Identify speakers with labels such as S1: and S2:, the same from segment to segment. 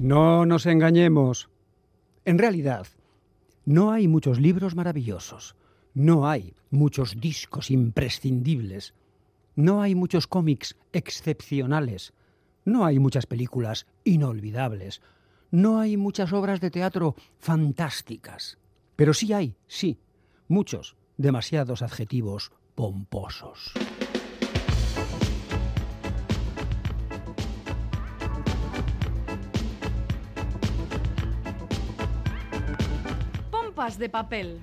S1: No nos engañemos. En realidad, no hay muchos libros maravillosos. No hay muchos discos imprescindibles. No hay muchos cómics excepcionales. No hay muchas películas inolvidables. No hay muchas obras de teatro fantásticas. Pero sí hay, sí, muchos, demasiados adjetivos pomposos.
S2: De papel.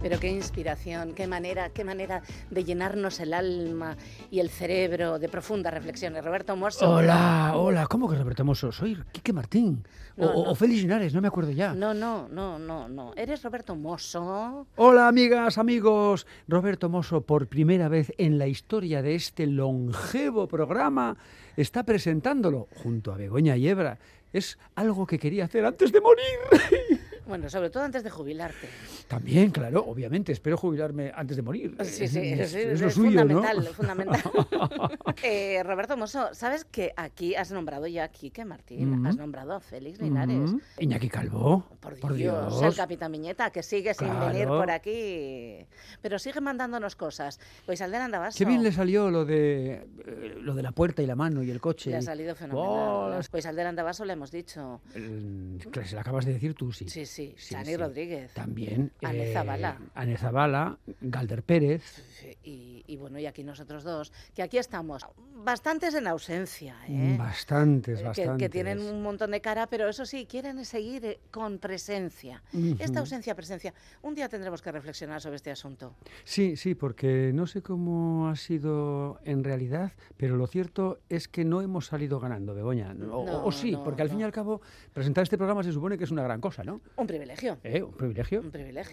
S3: Pero qué inspiración, qué manera, qué manera de llenarnos el alma y el cerebro de profundas reflexiones. Roberto Mosso.
S1: Hola, hola, ¿cómo que Roberto Mosso? Soy Quique Martín.
S3: No,
S1: o,
S3: no.
S1: o Félix Linares, no me acuerdo ya.
S3: No, no, no, no, no. Eres Roberto Mosso.
S1: Hola, amigas, amigos. Roberto Mosso, por primera vez en la historia de este longevo programa, está presentándolo junto a Begoña Yebra. Es algo que quería hacer antes de morir.
S3: Bueno, sobre todo antes de jubilarte.
S1: También, claro, obviamente, espero jubilarme antes de morir.
S3: Sí, sí,
S1: es,
S3: sí,
S1: es
S3: es
S1: lo suyo,
S3: fundamental,
S1: ¿no?
S3: fundamental. Eh, Roberto Mosso, ¿sabes que aquí has nombrado ya a Quique Martín? Has nombrado a Félix Linares.
S1: Mm, Iñaki Calvo.
S3: Por Dios, el Capitán Viñeta, que sigue sin
S1: Claro.
S3: venir por aquí. Pero sigue mandándonos cosas. Pues al Andabaso.
S1: Qué bien le salió lo de eh, lo de la puerta y la mano y el coche.
S3: Le ha salido fenomenal.
S1: Oh,
S3: Pues al Andabaso le hemos dicho.
S1: el- que se la acabas de decir tú, sí.
S3: Sí, sí, Chani. Rodríguez.
S1: También.
S3: Ane
S1: eh,
S3: Zabala.
S1: Ane Zabala, Galder Pérez.
S3: Y, y bueno, y aquí nosotros dos, que aquí estamos, bastantes en ausencia, ¿eh?
S1: Bastantes,
S3: que-
S1: bastantes.
S3: Que, tienen un montón de cara, pero eso sí, quieren seguir eh, con presencia. Esta ausencia, presencia. Un día tendremos que reflexionar sobre este asunto.
S1: Sí, sí, porque no sé cómo ha sido en realidad, pero lo cierto es que no hemos salido ganando, Begoña. O, o-
S3: No,
S1: o sí,
S3: no,
S1: porque al fin y al cabo, presentar este programa se supone que es una gran cosa, ¿no?
S3: Un privilegio.
S1: ¿Eh? Un privilegio.
S3: Un privilegio.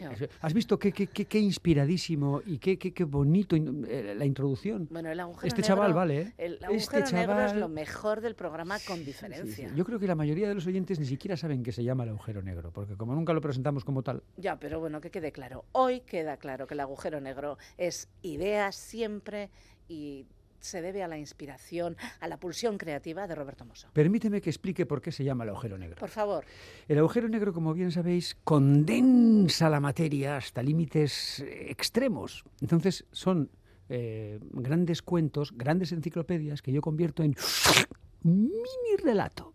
S1: ¿Has visto qué, qué, qué, qué inspiradísimo y qué, bonito eh, la introducción?
S3: Bueno, el agujero
S1: Este
S3: negro-
S1: chaval vale, ¿eh?
S3: El
S1: Este
S3: agujero negro es
S1: chaval-
S3: lo mejor del programa con
S1: sí,
S3: diferencia.
S1: sí. Yo creo que la mayoría de los oyentes ni siquiera saben que se llama el agujero negro, porque como nunca lo presentamos como tal,
S3: Ya, pero bueno, que quede claro. Hoy queda claro que el agujero negro es idea siempre y se debe a la inspiración, a la pulsión creativa de Roberto Mosso.
S1: permíteme que explique por qué se llama el agujero negro.
S3: Por favor.
S1: El agujero negro, como bien sabéis, condensa la materia hasta límites eh, extremos. Entonces son eh, grandes cuentos, grandes enciclopedias que yo convierto en mini relato.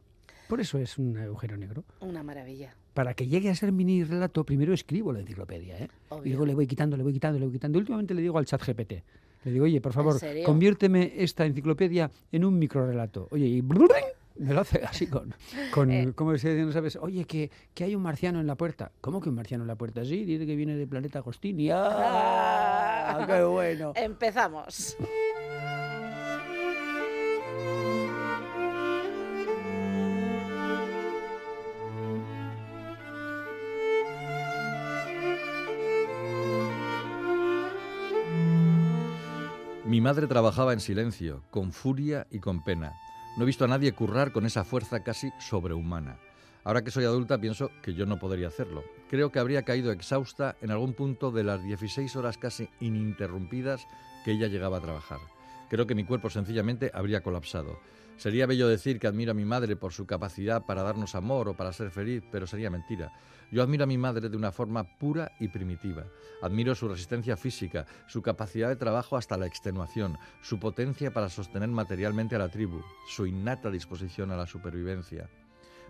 S1: Por eso es un agujero negro.
S3: Una maravilla.
S1: Para que llegue a ser mini relato, primero escribo la enciclopedia. ¿eh? Y luego le voy quitando, le voy quitando, le voy quitando. Últimamente le digo al chat GPT. Le digo, oye, por favor, conviérteme esta enciclopedia en un microrelato. Oye, y me lo hace así con, con
S3: Eh.
S1: ¿cómo se dice? No sabes, oye, que, que hay un marciano en la puerta. ¿Cómo que un marciano en la puerta? Sí, dice que viene del planeta Agostini. ¡Ah! ¡Qué bueno!
S3: Empezamos.
S4: Madre trabajaba en silencio, con furia y con pena. No he visto a nadie currar con esa fuerza casi sobrehumana. Ahora que soy adulta pienso que yo no podría hacerlo. Creo que habría caído exhausta en algún punto de las 16 horas casi ininterrumpidas que ella llegaba a trabajar. Creo que mi cuerpo sencillamente habría colapsado. Sería bello decir que admiro a mi madre por su capacidad para darnos amor o para ser feliz, pero sería mentira. Yo admiro a mi madre de una forma pura y primitiva. Admiro su resistencia física, su capacidad de trabajo hasta la extenuación, su potencia para sostener materialmente a la tribu, su innata disposición a la supervivencia.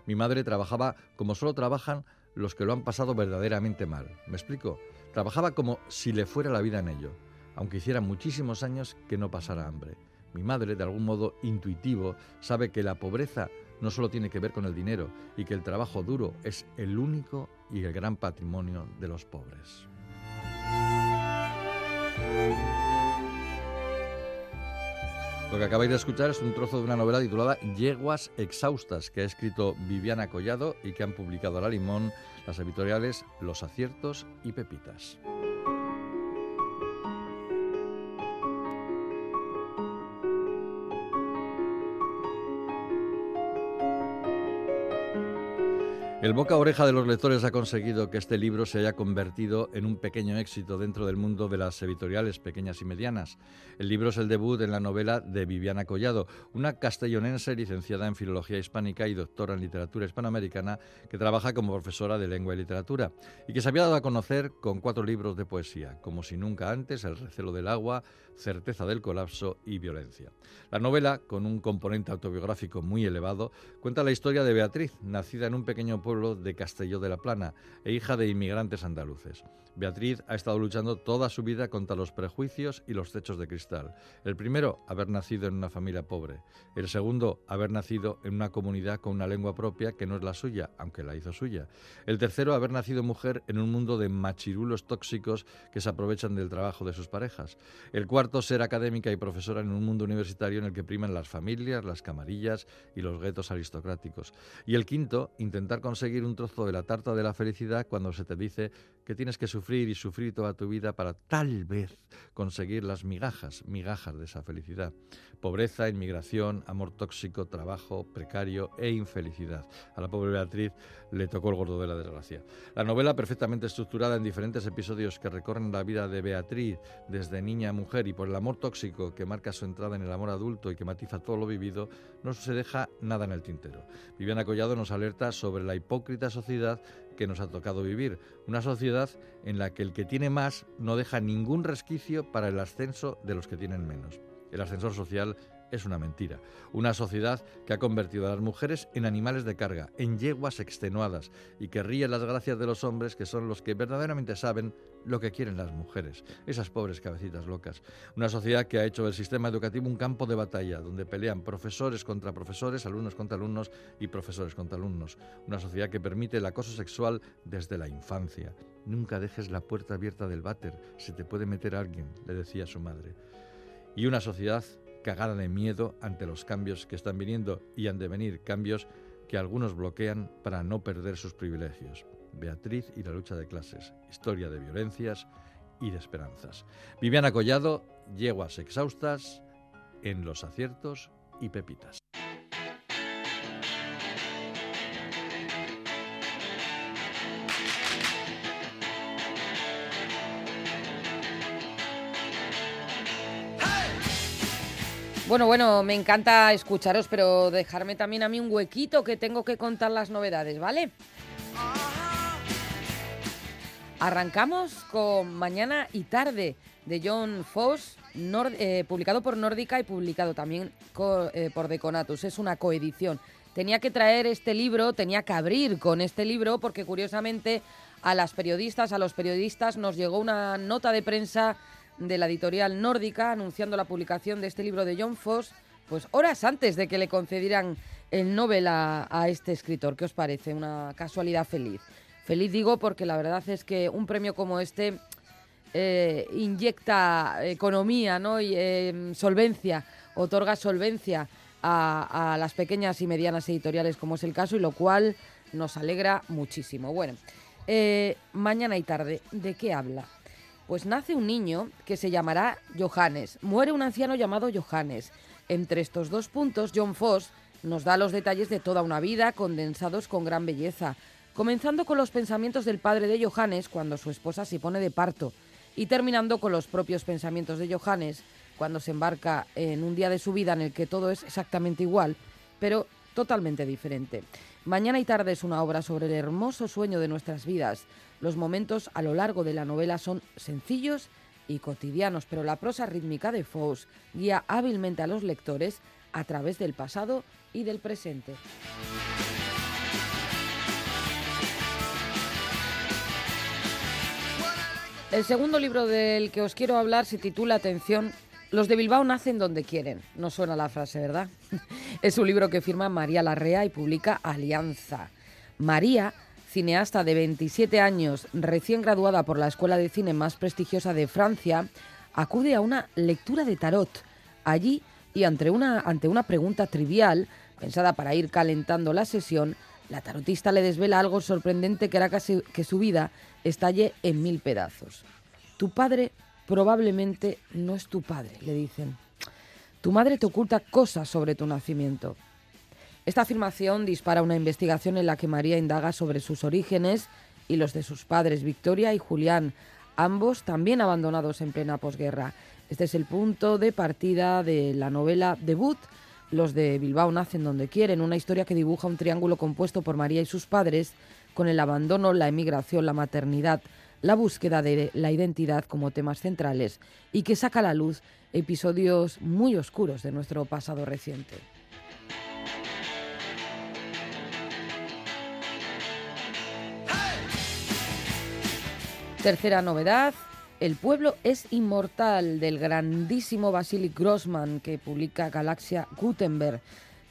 S4: Mi madre trabajaba como solo trabajan los que lo han pasado verdaderamente mal. ¿Me explico? Trabajaba como si le fuera la vida en ello, aunque hiciera muchísimos años que no pasara hambre. Mi madre, de algún modo intuitivo, sabe que la pobreza no solo tiene que ver con el dinero y que el trabajo duro es el único y el gran patrimonio de los pobres. Lo que acabáis de escuchar es un trozo de una novela titulada Yeguas exhaustas que ha escrito Viviana Collado y que han publicado a la Limón las editoriales Los Aciertos y Pepitas. El boca oreja de los lectores ha conseguido que este libro se haya convertido en un pequeño éxito dentro del mundo de las editoriales pequeñas y medianas. El libro es el debut en la novela de Viviana Collado, una castellonense licenciada en Filología Hispánica y doctora en Literatura Hispanoamericana que trabaja como profesora de lengua y literatura y que se había dado a conocer con cuatro libros de poesía, como si nunca antes, El recelo del agua, Certeza del colapso y Violencia. La novela, con un componente autobiográfico muy elevado, cuenta la historia de Beatriz, nacida en un pequeño pueblo de Castelló de la Plana e hija de inmigrantes andaluces. Beatriz ha estado luchando toda su vida contra los prejuicios y los techos de cristal. El primero, haber nacido en una familia pobre. El segundo, haber nacido en una comunidad con una lengua propia que no es la suya, aunque la hizo suya. El tercero, haber nacido mujer en un mundo de machirulos tóxicos que se aprovechan del trabajo de sus parejas. El cuarto, ser académica y profesora en un mundo universitario en el que priman las familias, las camarillas y los guetos aristocráticos. Y el quinto, intentar conseguir un trozo de la tarta de la felicidad cuando se te dice que tienes que sufrir y sufrir toda tu vida para tal vez conseguir las migajas, migajas de esa felicidad. Pobreza, inmigración, amor tóxico, trabajo precario e infelicidad. A la pobre Beatriz le tocó el gordo de la desgracia. La novela, perfectamente estructurada en diferentes episodios que recorren la vida de Beatriz desde niña a mujer y por el amor tóxico que marca su entrada en el amor adulto y que matiza todo lo vivido, no se deja nada en el tintero. Viviana Collado nos alerta sobre la hipócrita sociedad que nos ha tocado vivir. Una sociedad en la que el que tiene más no deja ningún resquicio para el ascenso de los que tienen menos. El ascensor social es una mentira. Una sociedad que ha convertido a las mujeres en animales de carga, en yeguas extenuadas y que ríe las gracias de los hombres que son los que verdaderamente saben lo que quieren las mujeres, esas pobres cabecitas locas. Una sociedad que ha hecho del sistema educativo un campo de batalla donde pelean profesores contra profesores, alumnos contra alumnos y profesores contra alumnos. Una sociedad que permite el acoso sexual desde la infancia. Nunca dejes la puerta abierta del váter, se te puede meter alguien, le decía su madre. Y una sociedad cagada de miedo ante los cambios que están viniendo y han de venir cambios que algunos bloquean para no perder sus privilegios. Beatriz y la lucha de clases, historia de violencias y de esperanzas. Viviana Collado, yeguas exhaustas en los aciertos y pepitas.
S5: Bueno, bueno, me encanta escucharos, pero dejarme también a mí un huequito que tengo que contar las novedades, ¿vale? Arrancamos con Mañana y Tarde de John Foss, eh, publicado por Nórdica y publicado también eh, por Deconatus. Es una coedición. Tenía que traer este libro, tenía que abrir con este libro porque curiosamente a las periodistas, a los periodistas nos llegó una nota de prensa de la editorial nórdica anunciando la publicación de este libro de John Foss, pues horas antes de que le concedieran el Nobel a, este escritor. ¿Qué os parece? Una casualidad feliz. Feliz digo porque la verdad es que un premio como este eh, inyecta economía ¿no? y eh, solvencia, otorga solvencia a, las pequeñas y medianas editoriales como es el caso y lo cual nos alegra muchísimo. Bueno, eh, mañana y tarde, ¿de qué habla? Pues nace un niño que se llamará Johannes. Muere un anciano llamado Johannes. Entre estos dos puntos, John Foss nos da los detalles de toda una vida condensados con gran belleza, comenzando con los pensamientos del padre de Johannes cuando su esposa se pone de parto y terminando con los propios pensamientos de Johannes cuando se embarca en un día de su vida en el que todo es exactamente igual, pero totalmente diferente. Mañana y tarde es una obra sobre el hermoso sueño de nuestras vidas, los momentos a lo largo de la novela son sencillos y cotidianos, pero la prosa rítmica de Faust guía hábilmente a los lectores a través del pasado y del presente. El segundo libro del que os quiero hablar se titula Atención, los de Bilbao nacen donde quieren. No suena la frase, ¿verdad? es un libro que firma María Larrea y publica Alianza. María cineasta de 27 años, recién graduada por la escuela de cine más prestigiosa de Francia, acude a una lectura de tarot. Allí, y ante una, ante pregunta trivial, pensada para ir calentando la sesión, la tarotista le desvela algo sorprendente que hará que su vida estalle en mil pedazos. Tu padre probablemente no es tu padre, le dicen. Tu madre te oculta cosas sobre tu nacimiento. Esta afirmación dispara una investigación en la que María indaga sobre sus orígenes y los de sus padres, Victoria y Julián, ambos también abandonados en plena posguerra. Este es el punto de partida de la novela debut. Los de Bilbao nacen donde quieren, una historia que dibuja un triángulo compuesto por María y sus padres, con el abandono, la emigración, la maternidad, la búsqueda de la identidad como temas centrales y que saca a la luz episodios muy oscuros de nuestro pasado reciente. Tercera novedad, El pueblo es inmortal del grandísimo Vasily Grossman que publica Galaxia Gutenberg.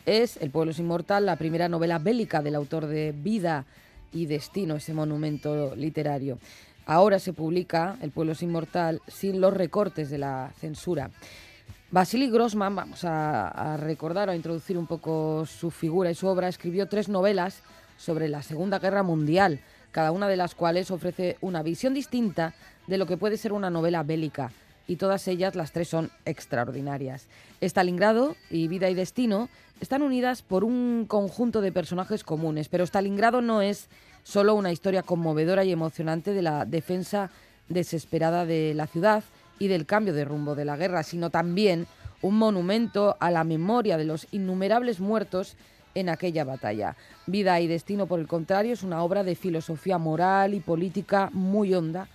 S5: Es El pueblo es inmortal, la primera novela bélica del autor de Vida y Destino, ese monumento literario. Ahora se publica El pueblo es inmortal sin los recortes de la censura. Vasily Grossman, vamos a, a recordar o a introducir un poco su figura y su obra, escribió tres novelas sobre la Segunda Guerra Mundial cada una de las cuales ofrece una visión distinta de lo que puede ser una novela bélica, y todas ellas, las tres, son extraordinarias. Stalingrado y Vida y Destino están unidas por un conjunto de personajes comunes, pero Stalingrado no es solo una historia conmovedora y emocionante de la defensa desesperada de la ciudad y del cambio de rumbo de la guerra, sino también un monumento a la memoria de los innumerables muertos en aquella batalla. Vida y Destino, por el contrario, es una obra de filosofía moral y política muy honda,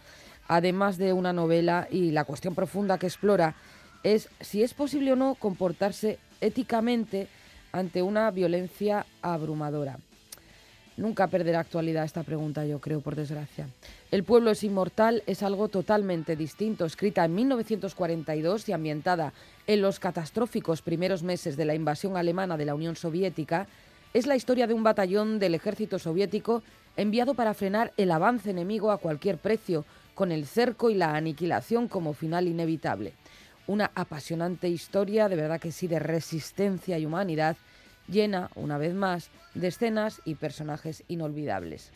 S5: además de una novela y la cuestión profunda que explora es si es posible o no comportarse éticamente ante una violencia abrumadora. Nunca perderá actualidad esta pregunta, yo creo, por desgracia. El pueblo es inmortal es algo totalmente distinto, escrita en 1942 y ambientada en los catastróficos primeros meses de la invasión alemana de la Unión Soviética. Es la historia de un batallón del ejército soviético enviado para frenar el avance enemigo a cualquier precio, con el cerco y la aniquilación como final inevitable. Una apasionante historia, de verdad que sí, de resistencia y humanidad, llena, una vez más, de escenas y personajes inolvidables.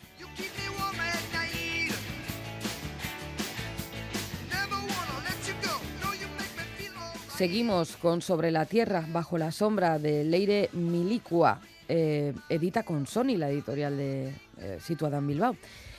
S5: Seguimos con Sobre la Tierra, bajo la sombra de Leire Milicua, eh, edita con Sony, la editorial de, eh, situada en Bilbao.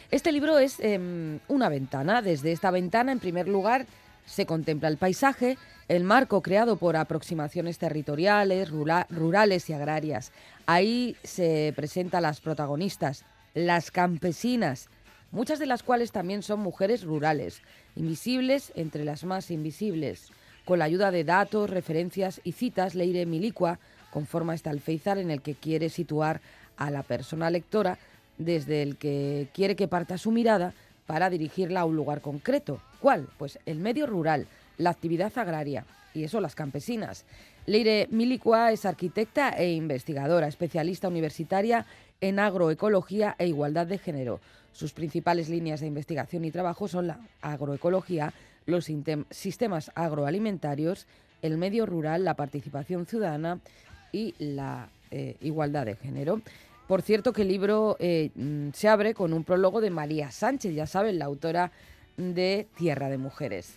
S5: Este libro es em, una ventana. Desde esta ventana, en primer lugar, se contempla el paisaje, el marco creado por aproximaciones territoriales, rurales y agrarias. Ahí se presentan las protagonistas, las campesinas, muchas de las cuales también son mujeres rurales, invisibles entre las más invisibles. Con la ayuda de datos, referencias y citas, Leire Milicua conforma este alféizar en el que quiere situar a la persona lectora desde el que quiere que parta su mirada para dirigirla a un lugar concreto. ¿Cuál? Pues el medio rural, la actividad agraria y eso las campesinas. Leire Milicua es arquitecta e investigadora, especialista universitaria en agroecología e igualdad de género. Sus principales líneas de investigación y trabajo son la agroecología, los sistemas agroalimentarios, el medio rural, la participación ciudadana y la eh, igualdad de género. Por cierto que el libro eh, mm, se abre con un prólogo de María Sánchez, ya saben, la autora de Tierra de Mujeres.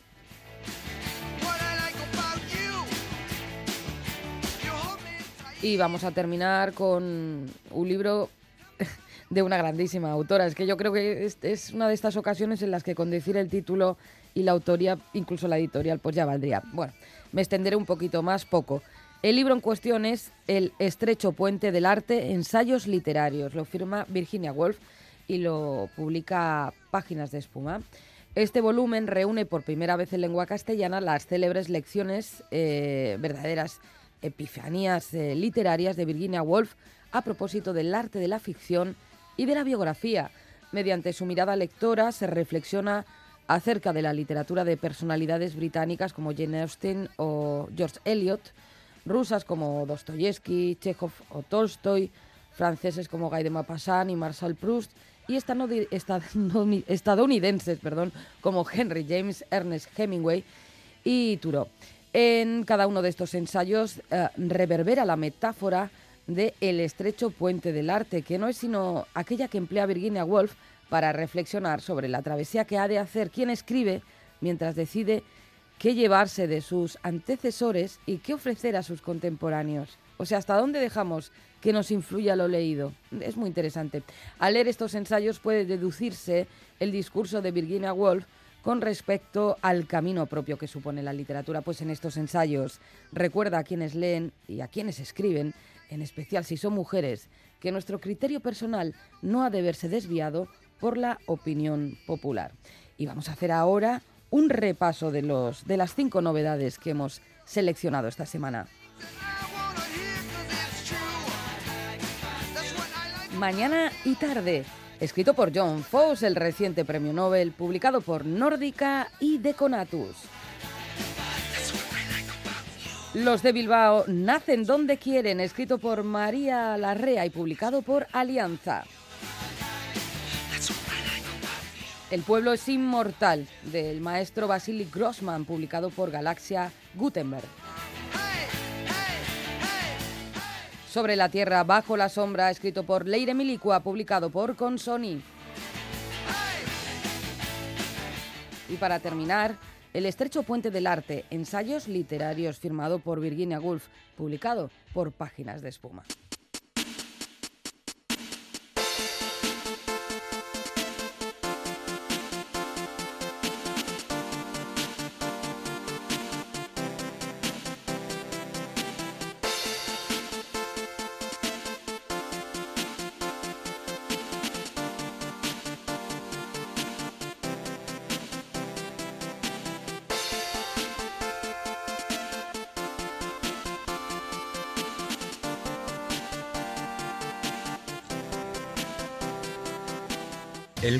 S5: Y vamos a terminar con un libro de una grandísima autora. Es que yo creo que es, una de estas ocasiones en las que con decir el título y la autoría, incluso la editorial, pues ya valdría. Bueno, me extenderé un poquito más, poco. El libro en cuestión es El estrecho puente del arte, ensayos literarios. Lo firma Virginia Woolf y lo publica Páginas de Espuma. Este volumen reúne por primera vez en lengua castellana las célebres lecciones, eh, verdaderas epifanías eh, literarias de Virginia Woolf a propósito del arte de la ficción y de la biografía. Mediante su mirada lectora se reflexiona acerca de la literatura de personalidades británicas como Jane Austen o George Eliot, rusas como Dostoyevsky, Chekhov o Tolstoy, franceses como Guy de Maupassant y Marcel Proust, y estadounidenses perdón, como Henry James, Ernest Hemingway y Thoreau. En cada uno de estos ensayos eh, reverbera la metáfora de El estrecho puente del arte, que no es sino aquella que emplea Virginia Woolf para reflexionar sobre la travesía que ha de hacer quien escribe mientras decide qué llevarse de sus antecesores y qué ofrecer a sus contemporáneos. O sea, ¿hasta dónde dejamos que nos influya lo leído? Es muy interesante. Al leer estos ensayos puede deducirse el discurso de Virginia Woolf con respecto al camino propio que supone la literatura, pues en estos ensayos recuerda a quienes leen y a quienes escriben, en especial si son mujeres, que nuestro criterio personal no ha de verse desviado por la opinión popular. Y vamos a hacer ahora un repaso de, los, de las cinco novedades que hemos seleccionado esta semana. Mañana y tarde, escrito por John Fosse, el reciente premio Nobel, publicado por Nórdica y Deconatus. Los de Bilbao nacen donde quieren, escrito por María Larrea y publicado por Alianza. El pueblo es inmortal, del maestro Vasily Grossman, publicado por Galaxia Gutenberg. Sobre la Tierra, bajo la sombra, escrito por Leire Milicua, publicado por Consoni. Y para terminar, El estrecho puente del arte, ensayos literarios, firmado por Virginia Woolf, publicado por Páginas de Espuma.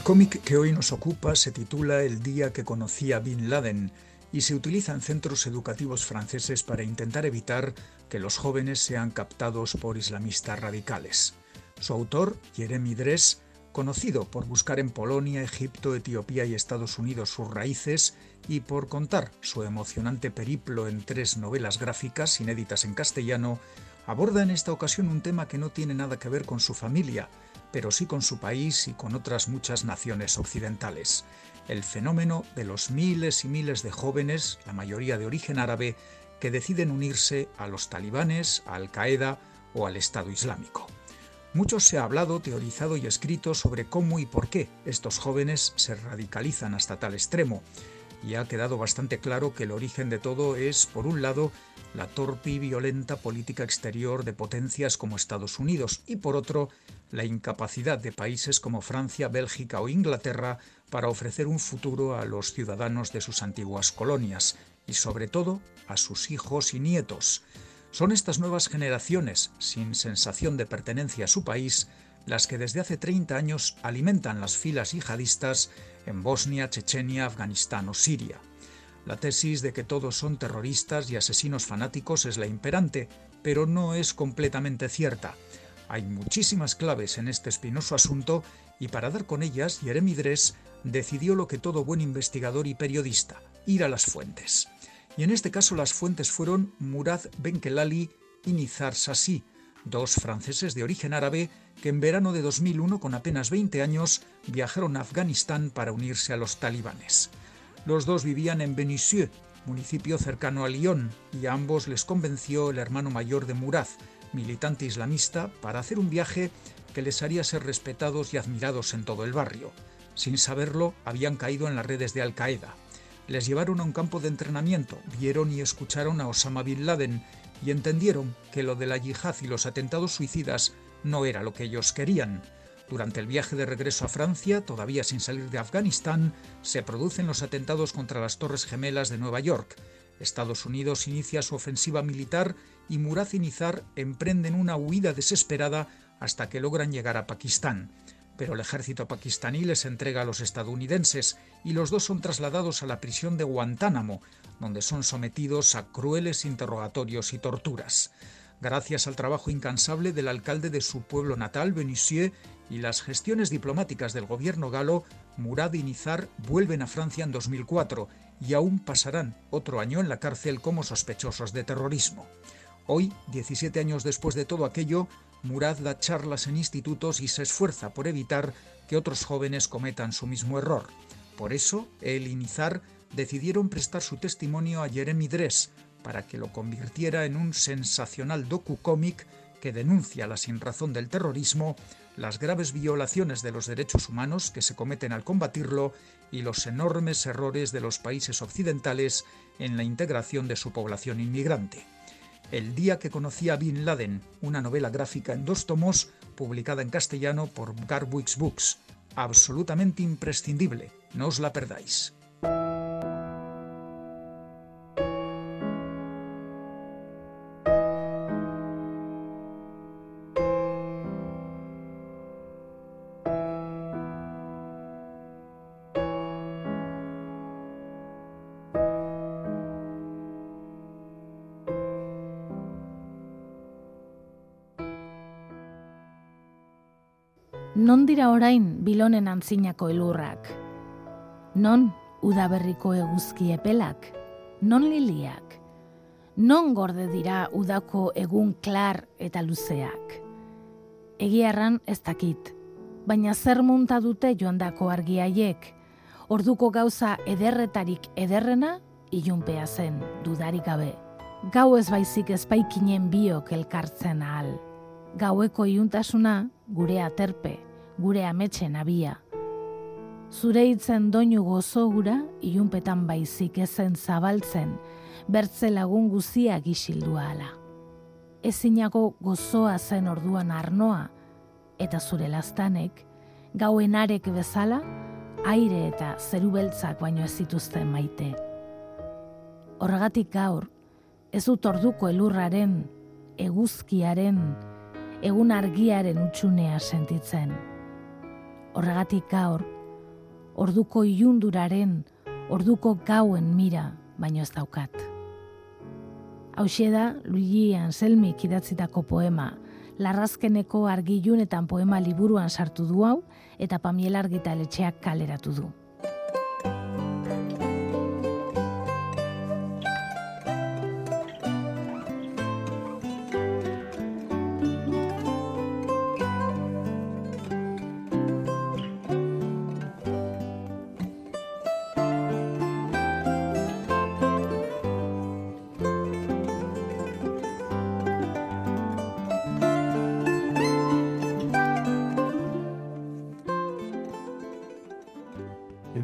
S2: El cómic que hoy nos ocupa se titula El día que conocí a Bin Laden y se utiliza en centros educativos franceses para intentar evitar que los jóvenes sean captados por islamistas radicales. Su autor, Jeremy Dress, conocido por buscar en Polonia, Egipto, Etiopía y Estados Unidos sus raíces y por contar su emocionante periplo en tres novelas gráficas inéditas en castellano, aborda en esta ocasión un tema que no tiene nada que ver con su familia, pero sí con su país y con otras muchas naciones occidentales. El fenómeno de los miles y miles de jóvenes, la mayoría de origen árabe, que deciden unirse a los talibanes, a Al-Qaeda o al Estado Islámico. Mucho se ha hablado, teorizado y escrito sobre cómo y por qué estos jóvenes se radicalizan hasta tal extremo, y ha quedado bastante claro que el origen de todo es, por un lado, la torpe y violenta política exterior de potencias como Estados Unidos y, por otro, la incapacidad de países como Francia, Bélgica o Inglaterra para ofrecer un futuro a los ciudadanos de sus antiguas colonias y sobre todo a sus hijos y nietos. Son estas nuevas generaciones, sin sensación de pertenencia a su país, las que desde hace 30 años alimentan las filas yihadistas en Bosnia, Chechenia, Afganistán o Siria. La tesis de que todos son terroristas y asesinos fanáticos es la imperante, pero no es completamente cierta. Hay muchísimas claves en este espinoso asunto y para dar con ellas, Jeremy Dress decidió lo que todo buen investigador y periodista, ir a las fuentes. Y en este caso las fuentes fueron Murad Benkelali y Nizar Sassi, dos franceses de origen árabe que en verano de 2001, con apenas 20 años, viajaron a Afganistán para unirse a los talibanes. Los dos vivían en Benisieux, municipio cercano a Lyon, y a ambos les convenció el hermano mayor de Murad, militante islamista, para hacer un viaje que les haría ser respetados y admirados en todo el barrio. Sin saberlo, habían caído en las redes de Al-Qaeda. Les llevaron a un campo de entrenamiento, vieron y escucharon a Osama Bin Laden y entendieron que lo de la yihad y los atentados suicidas no era lo que ellos querían. Durante el viaje de regreso a Francia, todavía sin salir de Afganistán, se producen los atentados contra las Torres Gemelas de Nueva York. Estados Unidos inicia su ofensiva militar y Murad y Nizar emprenden una huida desesperada hasta que logran llegar a Pakistán. Pero el ejército pakistaní les entrega a los estadounidenses y los dos son trasladados a la prisión de Guantánamo, donde son sometidos a crueles interrogatorios y torturas. Gracias al trabajo incansable del alcalde de su pueblo natal, Benisieux, y las gestiones diplomáticas del gobierno galo, Murad y Nizar vuelven a Francia en 2004 y aún pasarán otro año en la cárcel como sospechosos de terrorismo. Hoy, 17 años después de todo aquello, Murad da charlas en institutos y se esfuerza por evitar que otros jóvenes cometan su mismo error. Por eso, él y Nizar decidieron prestar su testimonio a Jeremy Dress para que lo convirtiera en un sensacional docu-cómic que denuncia la sinrazón del terrorismo, las graves violaciones de los derechos humanos que se cometen al combatirlo y los enormes errores de los países occidentales en la integración de su población inmigrante. El día que conocí a Bin Laden, una novela gráfica en dos tomos, publicada en castellano por Garwix Books. Absolutamente imprescindible, no os la perdáis.
S6: Non dira orain bilonen antzinako elurrak? Non udaberriko eguzki epelak? Non liliak? Non gorde dira udako egun klar eta luzeak? Egiarran ez dakit, baina zer munta dute joandako argiaiek? Orduko gauza ederretarik ederrena ilunpea zen dudarik gabe. Gau ez baizik ezpaikinen biok elkartzen ahal gaueko iuntasuna gure aterpe, gure ametxen abia. Zure hitzen doinu gozo gura, iunpetan baizik ezen zabaltzen, bertze lagun guzia gisildua ala. Ezinako gozoa zen orduan arnoa, eta zure lastanek, gauen arek bezala, aire eta zeru beltzak baino ez zituzten maite. Horregatik gaur, ez dut orduko elurraren, eguzkiaren, egun argiaren utxunea sentitzen. Horregatik gaur, orduko ilunduraren, orduko gauen mira, baino ez daukat. Hauxe da, Luigi Anselmik idatzitako poema, larrazkeneko argilunetan poema liburuan sartu du hau, eta pamiel argitaletxeak kaleratu du.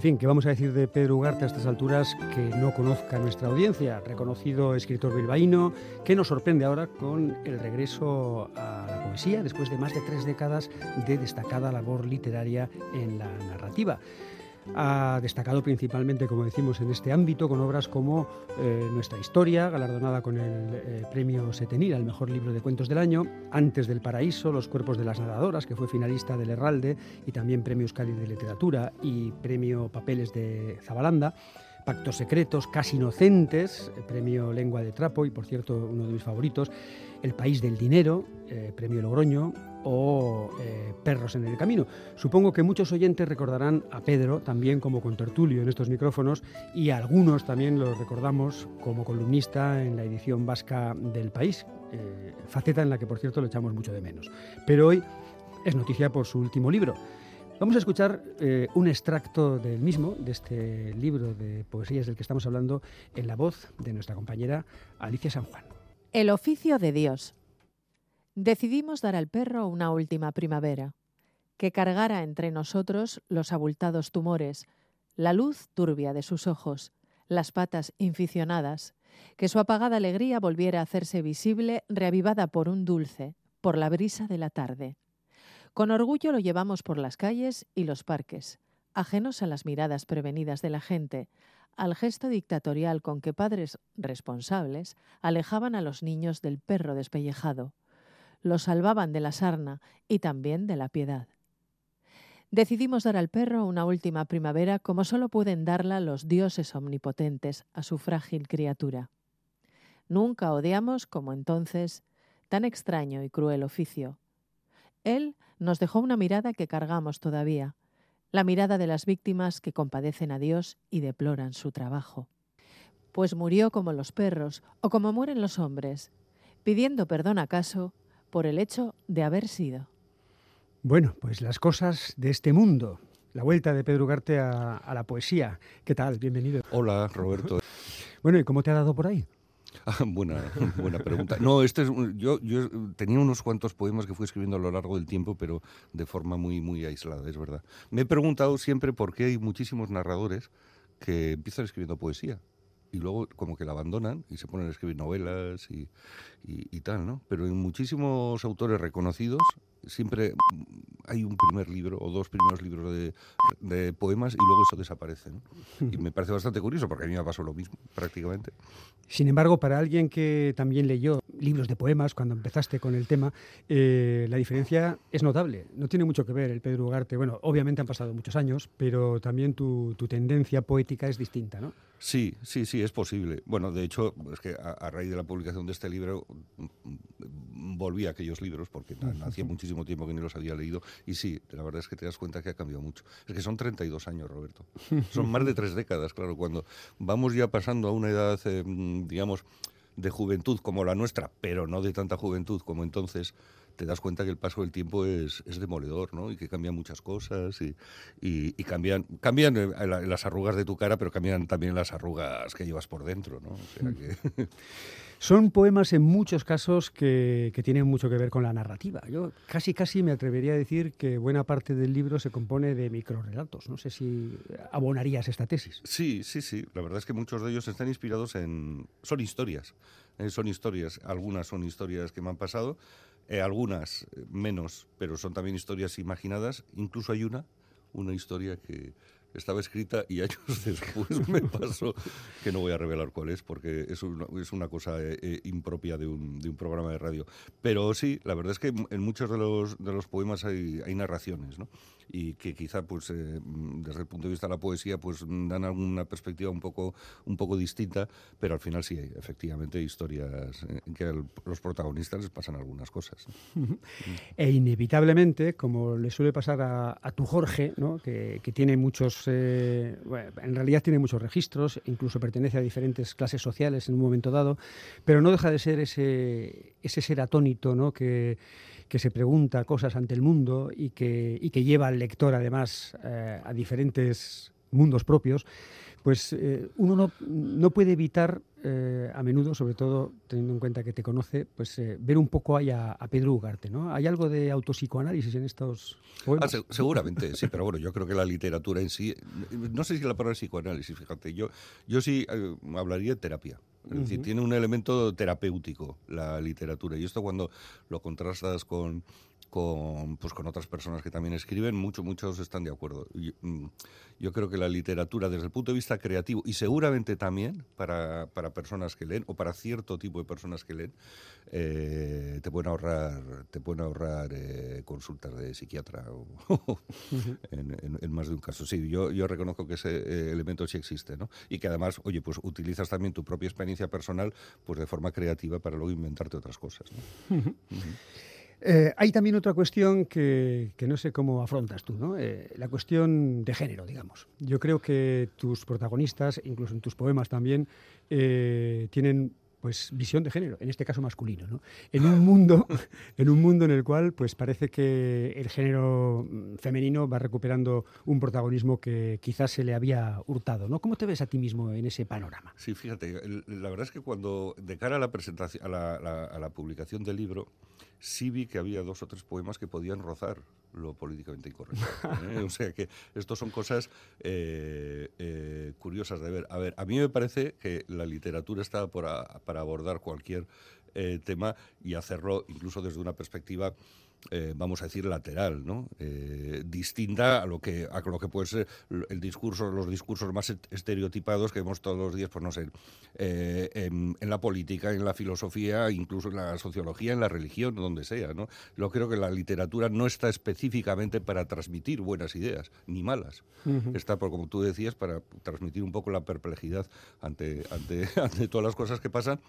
S1: Fin, ¿qué vamos a decir de Pedro Ugarte a estas alturas que no conozca nuestra audiencia? Reconocido escritor bilbaíno que nos sorprende ahora con el regreso a la poesía después de más de tres décadas de destacada labor literaria en la narrativa. Ha destacado principalmente, como decimos, en este ámbito con obras como eh, Nuestra Historia, galardonada con el eh, premio Setenil al mejor libro de cuentos del año, Antes del Paraíso, Los Cuerpos de las Nadadoras, que fue finalista del Herralde, y también premio Euskadi de Literatura y premio Papeles de Zabalanda. Pactos Secretos, Casi Inocentes, premio Lengua de Trapo y, por cierto, uno de mis favoritos, El País del Dinero, eh, premio Logroño, o eh, Perros en el Camino. Supongo que muchos oyentes recordarán a Pedro también como contertulio en estos micrófonos y algunos también lo recordamos como columnista en la edición vasca del País, eh, faceta en la que, por cierto, lo echamos mucho de menos. Pero hoy es noticia por su último libro. Vamos a escuchar eh, un extracto del mismo, de este libro de poesías del que estamos hablando, en la voz de nuestra compañera Alicia San Juan.
S7: El oficio de Dios. Decidimos dar al perro una última primavera, que cargara entre nosotros los abultados tumores, la luz turbia de sus ojos, las patas inficionadas, que su apagada alegría volviera a hacerse visible, reavivada por un dulce, por la brisa de la tarde. Con orgullo lo llevamos por las calles y los parques, ajenos a las miradas prevenidas de la gente, al gesto dictatorial con que padres responsables alejaban a los niños del perro despellejado, los salvaban de la sarna y también de la piedad. Decidimos dar al perro una última primavera como solo pueden darla los dioses omnipotentes a su frágil criatura. Nunca odiamos, como entonces, tan extraño y cruel oficio. Él nos dejó una mirada que cargamos todavía, la mirada de las víctimas que compadecen a Dios y deploran su trabajo. Pues murió como los perros o como mueren los hombres, pidiendo perdón acaso por el hecho de haber sido.
S1: Bueno, pues las cosas de este mundo, la vuelta de Pedro Ugarte a, a la poesía. ¿Qué tal? Bienvenido.
S8: Hola, Roberto.
S1: Bueno, ¿y cómo te ha dado por ahí?
S8: Ah, buena, buena pregunta. No, este es, yo, yo tenía unos cuantos poemas que fui escribiendo a lo largo del tiempo, pero de forma muy, muy aislada, es verdad. Me he preguntado siempre por qué hay muchísimos narradores que empiezan escribiendo poesía y luego como que la abandonan y se ponen a escribir novelas y, y, tal, ¿no? Pero en muchísimos autores reconocidos siempre hay un primer libro o dos primeros libros de, de poemas y luego eso desaparece. ¿no? Y me parece bastante curioso porque a mí me pasó lo mismo prácticamente.
S1: Sin embargo, para alguien que también leyó libros de poemas cuando empezaste con el tema, eh, la diferencia es notable. No tiene mucho que ver el Pedro Ugarte. Bueno, obviamente han pasado muchos años, pero también tu, tu tendencia poética es distinta, ¿no?
S8: Sí, sí, sí, es posible. Bueno, de hecho, es que a, a raíz de la publicación de este libro volví a aquellos libros porque hacía muchísimo tiempo que no los había leído y sí, la verdad es que te das cuenta que ha cambiado mucho. Es que son 32 años, Roberto. Son más de tres décadas, claro. Cuando vamos ya pasando a una edad, eh, digamos, de juventud como la nuestra, pero no de tanta juventud como entonces, te das cuenta que el paso del tiempo es, es demoledor, ¿no? Y que cambian muchas cosas y, y, y cambian, cambian eh, la, las arrugas de tu cara, pero cambian también las arrugas que llevas por dentro, ¿no? O sea que...
S1: Son poemas en muchos casos que, que, tienen mucho que ver con la narrativa. Yo casi casi me atrevería a decir que buena parte del libro se compone de microrelatos. No sé si abonarías esta tesis.
S8: Sí, sí, sí. La verdad es que muchos de ellos están inspirados en... Son historias. Eh, son historias. Algunas son historias que me han pasado, eh, algunas menos, pero son también historias imaginadas. Incluso hay una, una historia que estaba escrita y años después me pasó, que no voy a revelar cuál es, porque es una, es una cosa eh, impropia de un, de un, programa de radio. Pero sí, la verdad es que en muchos de los, de los poemas hay, hay narraciones, ¿no? y que quizá pues eh, desde el punto de vista de la poesía pues dan alguna perspectiva un poco un poco distinta pero al final sí hay efectivamente historias en que el, los protagonistas les pasan algunas cosas
S1: e inevitablemente como le suele pasar a, a tu Jorge ¿no? que, que, tiene muchos eh, en realidad tiene muchos registros incluso pertenece a diferentes clases sociales en un momento dado pero no deja de ser ese ese ser atónito ¿no? que que se pregunta cosas ante el mundo y que, y que lleva al lector además eh, a diferentes mundos propios, pues eh, uno no, no, puede evitar eh, a menudo, sobre todo teniendo en cuenta que te conoce, pues eh, ver un poco ahí a, a, Pedro Ugarte, ¿no? ¿Hay algo de autopsicoanálisis en estos poemas?
S8: Ah, seguramente, sí, pero bueno, yo creo que la literatura en sí, no sé si la palabra psicoanálisis, fíjate, yo, yo sí hablaría de terapia. Es uh -huh. decir, tiene un elemento terapéutico la literatura. Y esto cuando lo contrastas con, con, pues, con otras personas que también escriben, muchos, muchos están de acuerdo. Yo, yo, creo que la literatura, desde el punto de vista creativo, y seguramente también para, para personas que leen, o para cierto tipo de personas que leen, eh, te pueden ahorrar, te pueden ahorrar eh, consultas de psiquiatra o, en, en, en, más de un caso. Sí, yo, yo reconozco que ese eh, elemento sí existe, ¿no? Y que además, oye, pues utilizas también tu propia experiencia personal pues de forma creativa para luego inventarte otras cosas. ¿no?
S1: Eh, hay también otra cuestión que, no sé cómo afrontas tú, ¿no? Eh, la cuestión de género, digamos. Yo creo que tus protagonistas, incluso en tus poemas también, eh, tienen pues visión de género, en este caso masculino, ¿no? En un mundo, en un mundo en el cual pues parece que el género femenino va recuperando un protagonismo que quizás se le había hurtado, ¿no? ¿Cómo te ves a ti mismo en ese panorama?
S8: Sí, fíjate, la verdad es que cuando de cara a la presentación, a la publicación del libro, sí vi que había dos o tres poemas que podían rozar lo políticamente incorrecto. ¿eh? o sea que estos son cosas eh, eh, curiosas de ver. A ver, a mí me parece que la literatura está por para abordar cualquier eh, tema y hacerlo incluso desde una perspectiva eh, vamos a decir, lateral, ¿no? Eh, distinta a lo que a lo que puede ser el discurso, los discursos más estereotipados que vemos todos los días, pues no sé, eh, en, en, la política, en la filosofía, incluso en la sociología, en la religión, donde sea, ¿no? Yo creo que la literatura no está específicamente para transmitir buenas ideas, ni malas. Uh -huh. Está, por, como tú decías, para transmitir un poco la perplejidad ante, ante, ante todas las cosas que pasan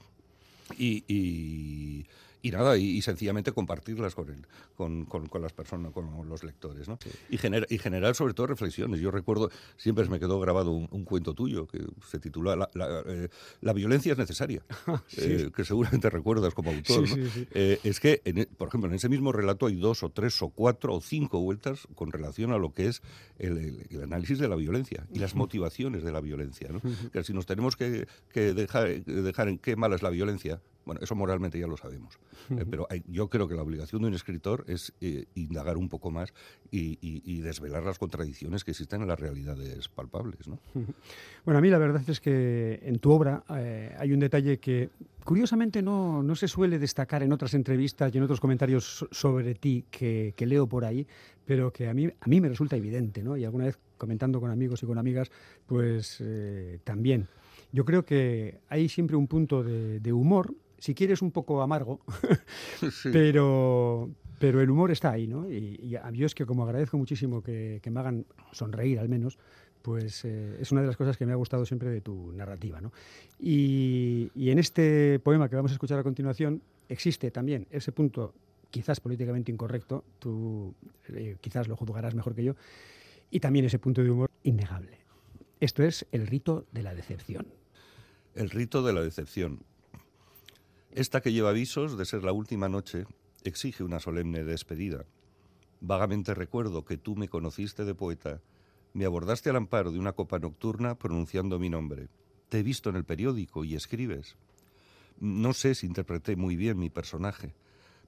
S8: y, y y nada, y, sencillamente compartirlas con, el, con, con, las personas, con los lectores, ¿no? Y, y generar sobre todo reflexiones. Yo recuerdo, siempre me quedó grabado un, cuento tuyo que se titula La, la, eh, violencia es necesaria, eh, que seguramente recuerdas como autor. Eh, es que, e, por ejemplo, en ese mismo relato hay dos o tres o cuatro o cinco vueltas con relación a lo que es el, análisis de la violencia y las motivaciones de la violencia. ¿no? Que si nos tenemos que, que dejar, dejar en qué mala es la violencia, bueno, eso moralmente ya lo sabemos, eh, pero yo creo que la obligación de un escritor es eh, indagar un poco más y, desvelar las contradicciones que existen en las realidades palpables. ¿no?
S1: Bueno, a mí la verdad es que en tu obra eh, hay un detalle que curiosamente no, no, se suele destacar en otras entrevistas y en otros comentarios sobre ti que, leo por ahí, pero que a mí, a mí me resulta evidente, ¿no? Y alguna vez comentando con amigos y con amigas, pues también. Yo creo que hay siempre un punto de humor si quieres, un poco amargo, pero, pero el humor está ahí, ¿no? Y, a mí es que como agradezco muchísimo que, me hagan sonreír al menos, pues eh, es una de las cosas que me ha gustado siempre de tu narrativa, ¿no? Y, en este poema que vamos a escuchar a continuación existe también ese punto quizás políticamente incorrecto, tú eh, quizás lo juzgarás mejor que yo, y también ese punto de humor innegable. Esto es el rito de la decepción.
S8: El rito de la decepción. Esta que lleva avisos de ser la última noche exige una solemne despedida. Vagamente recuerdo que tú me conociste de poeta, me abordaste al amparo de una copa nocturna pronunciando mi nombre. Te he visto en el periódico y escribes. No sé si interpreté muy bien mi personaje,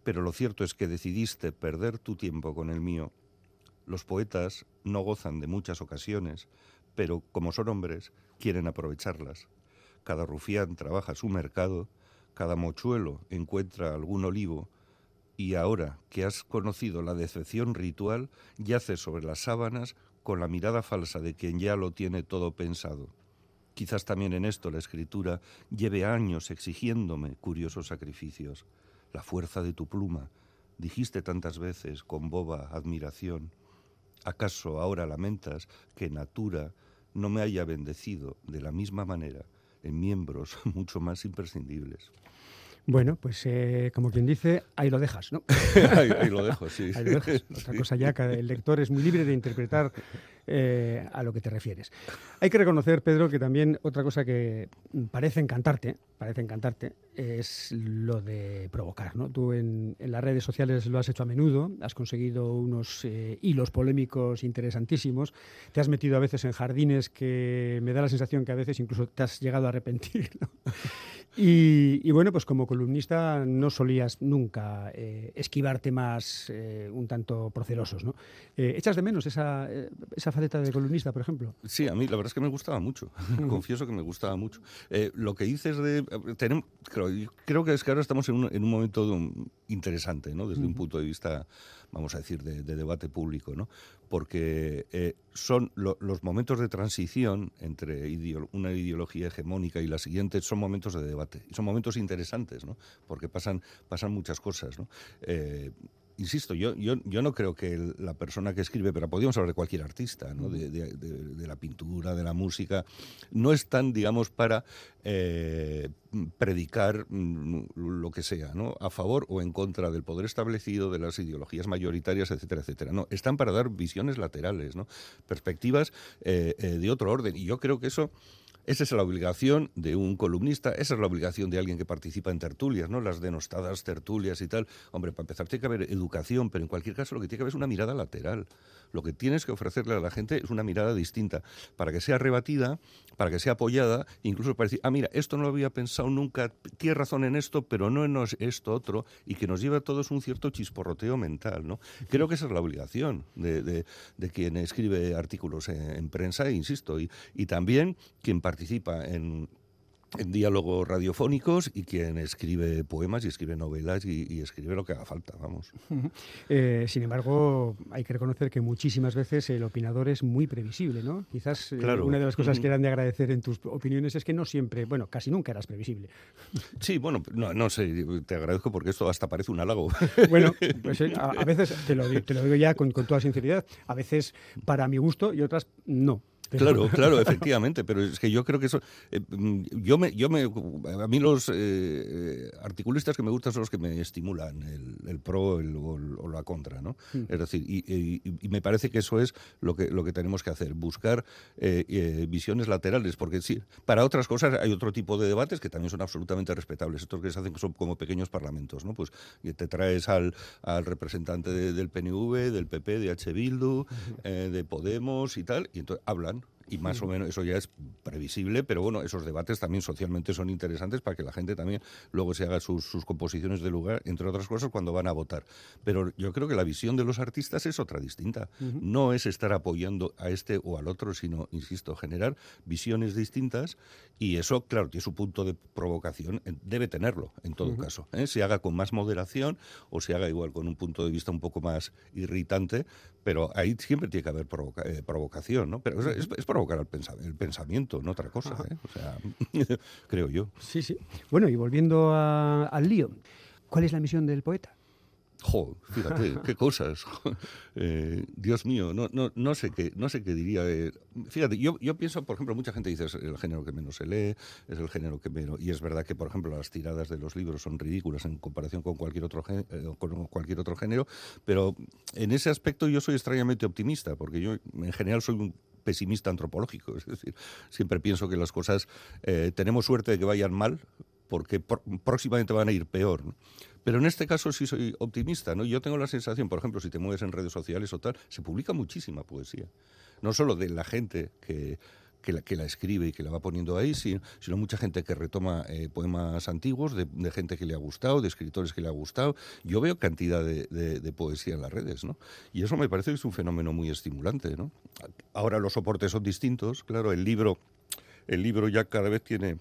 S8: pero lo cierto es que decidiste perder tu tiempo con el mío. Los poetas no gozan de muchas ocasiones, pero como son hombres, quieren aprovecharlas. Cada rufián trabaja su mercado cada mochuelo encuentra algún olivo, y ahora que has conocido la decepción ritual, yaces sobre las sábanas con la mirada falsa de quien ya lo tiene todo pensado. Quizás también en esto la escritura lleve años exigiéndome curiosos sacrificios. La fuerza de tu pluma, dijiste tantas veces con boba admiración. ¿Acaso ahora lamentas que Natura no me haya bendecido de la misma manera miembros mucho más imprescindibles?
S1: Bueno, pues eh, como quien dice, ahí lo dejas, ¿no?
S8: ahí, lo dejo, sí.
S1: Ahí lo dejas. Otra cosa ya que el lector es muy libre de interpretar eh, a lo que te refieres. Hay que reconocer, Pedro, que también otra cosa que parece encantarte, parece encantarte, es lo de provocar, ¿no? Tú en, las redes sociales lo has hecho a menudo, has conseguido unos eh, hilos polémicos interesantísimos, te has metido a veces en jardines que me da la sensación que a veces incluso te has llegado a arrepentir, ¿no? Y, bueno, pues como columnista no solías nunca eh, esquivar temas eh, un tanto procelosos, ¿no? Eh, ¿Echas de menos esa, esa faceta de columnista, por ejemplo?
S8: Sí, a mí la verdad es que me gustaba mucho. Confieso que me gustaba mucho. lo que dices de... Tenemos, creo, que es que ahora estamos en un, en un momento interesante, ¿no? Desde un punto de vista vamos a decir, de, debate público, ¿no? porque eh, son los momentos de transición entre una ideología hegemónica y la siguiente son momentos de debate y son momentos interesantes, ¿no? porque pasan, pasan muchas cosas. ¿no? Eh, insisto, yo, yo, yo no creo que la persona que escribe, pero podríamos hablar de cualquier artista, ¿no? de, de, la pintura, de la música, no están, digamos, para eh, predicar mm, lo que sea, ¿no? a favor o en contra del poder establecido, de las ideologías mayoritarias, etcétera, etcétera. No, están para dar visiones laterales, ¿no? perspectivas eh, eh, de otro orden. Y yo creo que eso esa es la obligación de un columnista, esa es la obligación de alguien que participa en tertulias, ¿no? Las denostadas tertulias y tal. Hombre, para empezar tiene que haber educación, pero en cualquier caso lo que tiene que haber es una mirada lateral. Lo que tienes que ofrecerle a la gente es una mirada distinta, para que sea rebatida, para que sea apoyada, incluso para decir, ah, mira, esto no lo había pensado nunca, tiene razón en esto, pero no en esto otro, y que nos lleva a todos un cierto chisporroteo mental, ¿no? Creo que esa es la obligación de, quien escribe artículos en, prensa, insisto, y, y también quien participa en, en diálogos radiofónicos y quien escribe poemas y escribe novelas y, escribe lo que haga falta, vamos.
S1: Eh, sin embargo, hay que reconocer que muchísimas veces el opinador es muy previsible, ¿no? Quizás eh, una de las cosas que eran de agradecer en tus opiniones es que no siempre, bueno, casi nunca eras previsible.
S8: Sí, bueno, no, no sé, te agradezco porque esto hasta parece un halago.
S1: Bueno, pues eh, a, veces, te lo, te lo digo ya con, con toda sinceridad, a veces para mi gusto y otras no.
S8: Claro, claro, efectivamente, pero es que yo creo que eso, eh, mm, yo me, yo me, a mí los eh, articulistas que me gustan son los que me estimulan, el, pro o, la contra, ¿no? Hmm. Es decir, y, me parece que eso es lo que, lo que tenemos que hacer, buscar eh, visiones laterales, porque sí, para otras cosas hay otro tipo de debates que también son absolutamente respetables, estos que se hacen son como pequeños parlamentos, ¿no? Pues te traes al, al representante del PNV, del PP, de H. Bildu, de Podemos y tal, y entonces hablan y más o menos eso ya es previsible, pero bueno, esos debates también socialmente son interesantes para que la gente también luego se haga sus, composiciones de lugar, entre otras cosas, cuando van a votar. Pero yo creo que la visión de los artistas es otra distinta. No es estar apoyando a este o al otro, sino, insisto, generar visiones distintas y eso, claro, tiene su punto de provocación, debe tenerlo en todo caso. ¿eh? Se haga con más moderación o se haga igual con un punto de vista un poco más irritante, pero ahí siempre tiene que haber eh, provocación, ¿no? Pero es, es, provocar el, pensamiento, no otra cosa, ¿eh? O sea, creo yo.
S1: Sí, sí. Bueno, y volviendo al lío, ¿cuál es la misión del poeta?
S8: Jo, fíjate, qué cosas. Eh, Dios mío, no, no, no, sé qué, no sé qué diría. Eh, fíjate, yo, yo pienso, por ejemplo, mucha gente dice es el género que menos se lee, es el género que menos. Y es verdad que, por ejemplo, las tiradas de los libros son ridículas en comparación con cualquier otro, eh, con cualquier otro género, pero en ese aspecto yo soy extrañamente optimista, porque yo en general soy un pesimista antropológico. Es decir, siempre pienso que las cosas tenemos suerte de que vayan mal, porque próximamente van a ir peor. Pero en este caso sí soy optimista, ¿no? Yo tengo la sensación, por ejemplo, si te mueves en redes sociales o tal, se publica muchísima poesía. No solo de la gente que, que la, escribe y que la va poniendo ahí, sino, mucha gente que retoma eh, poemas antiguos, de, gente que le ha gustado, de escritores que le ha gustado. Yo veo cantidad de, poesía en las redes, ¿no? Y eso me parece que es un fenómeno muy estimulante, ¿no? Ahora los soportes son distintos, claro, el libro, el libro ya cada vez tiene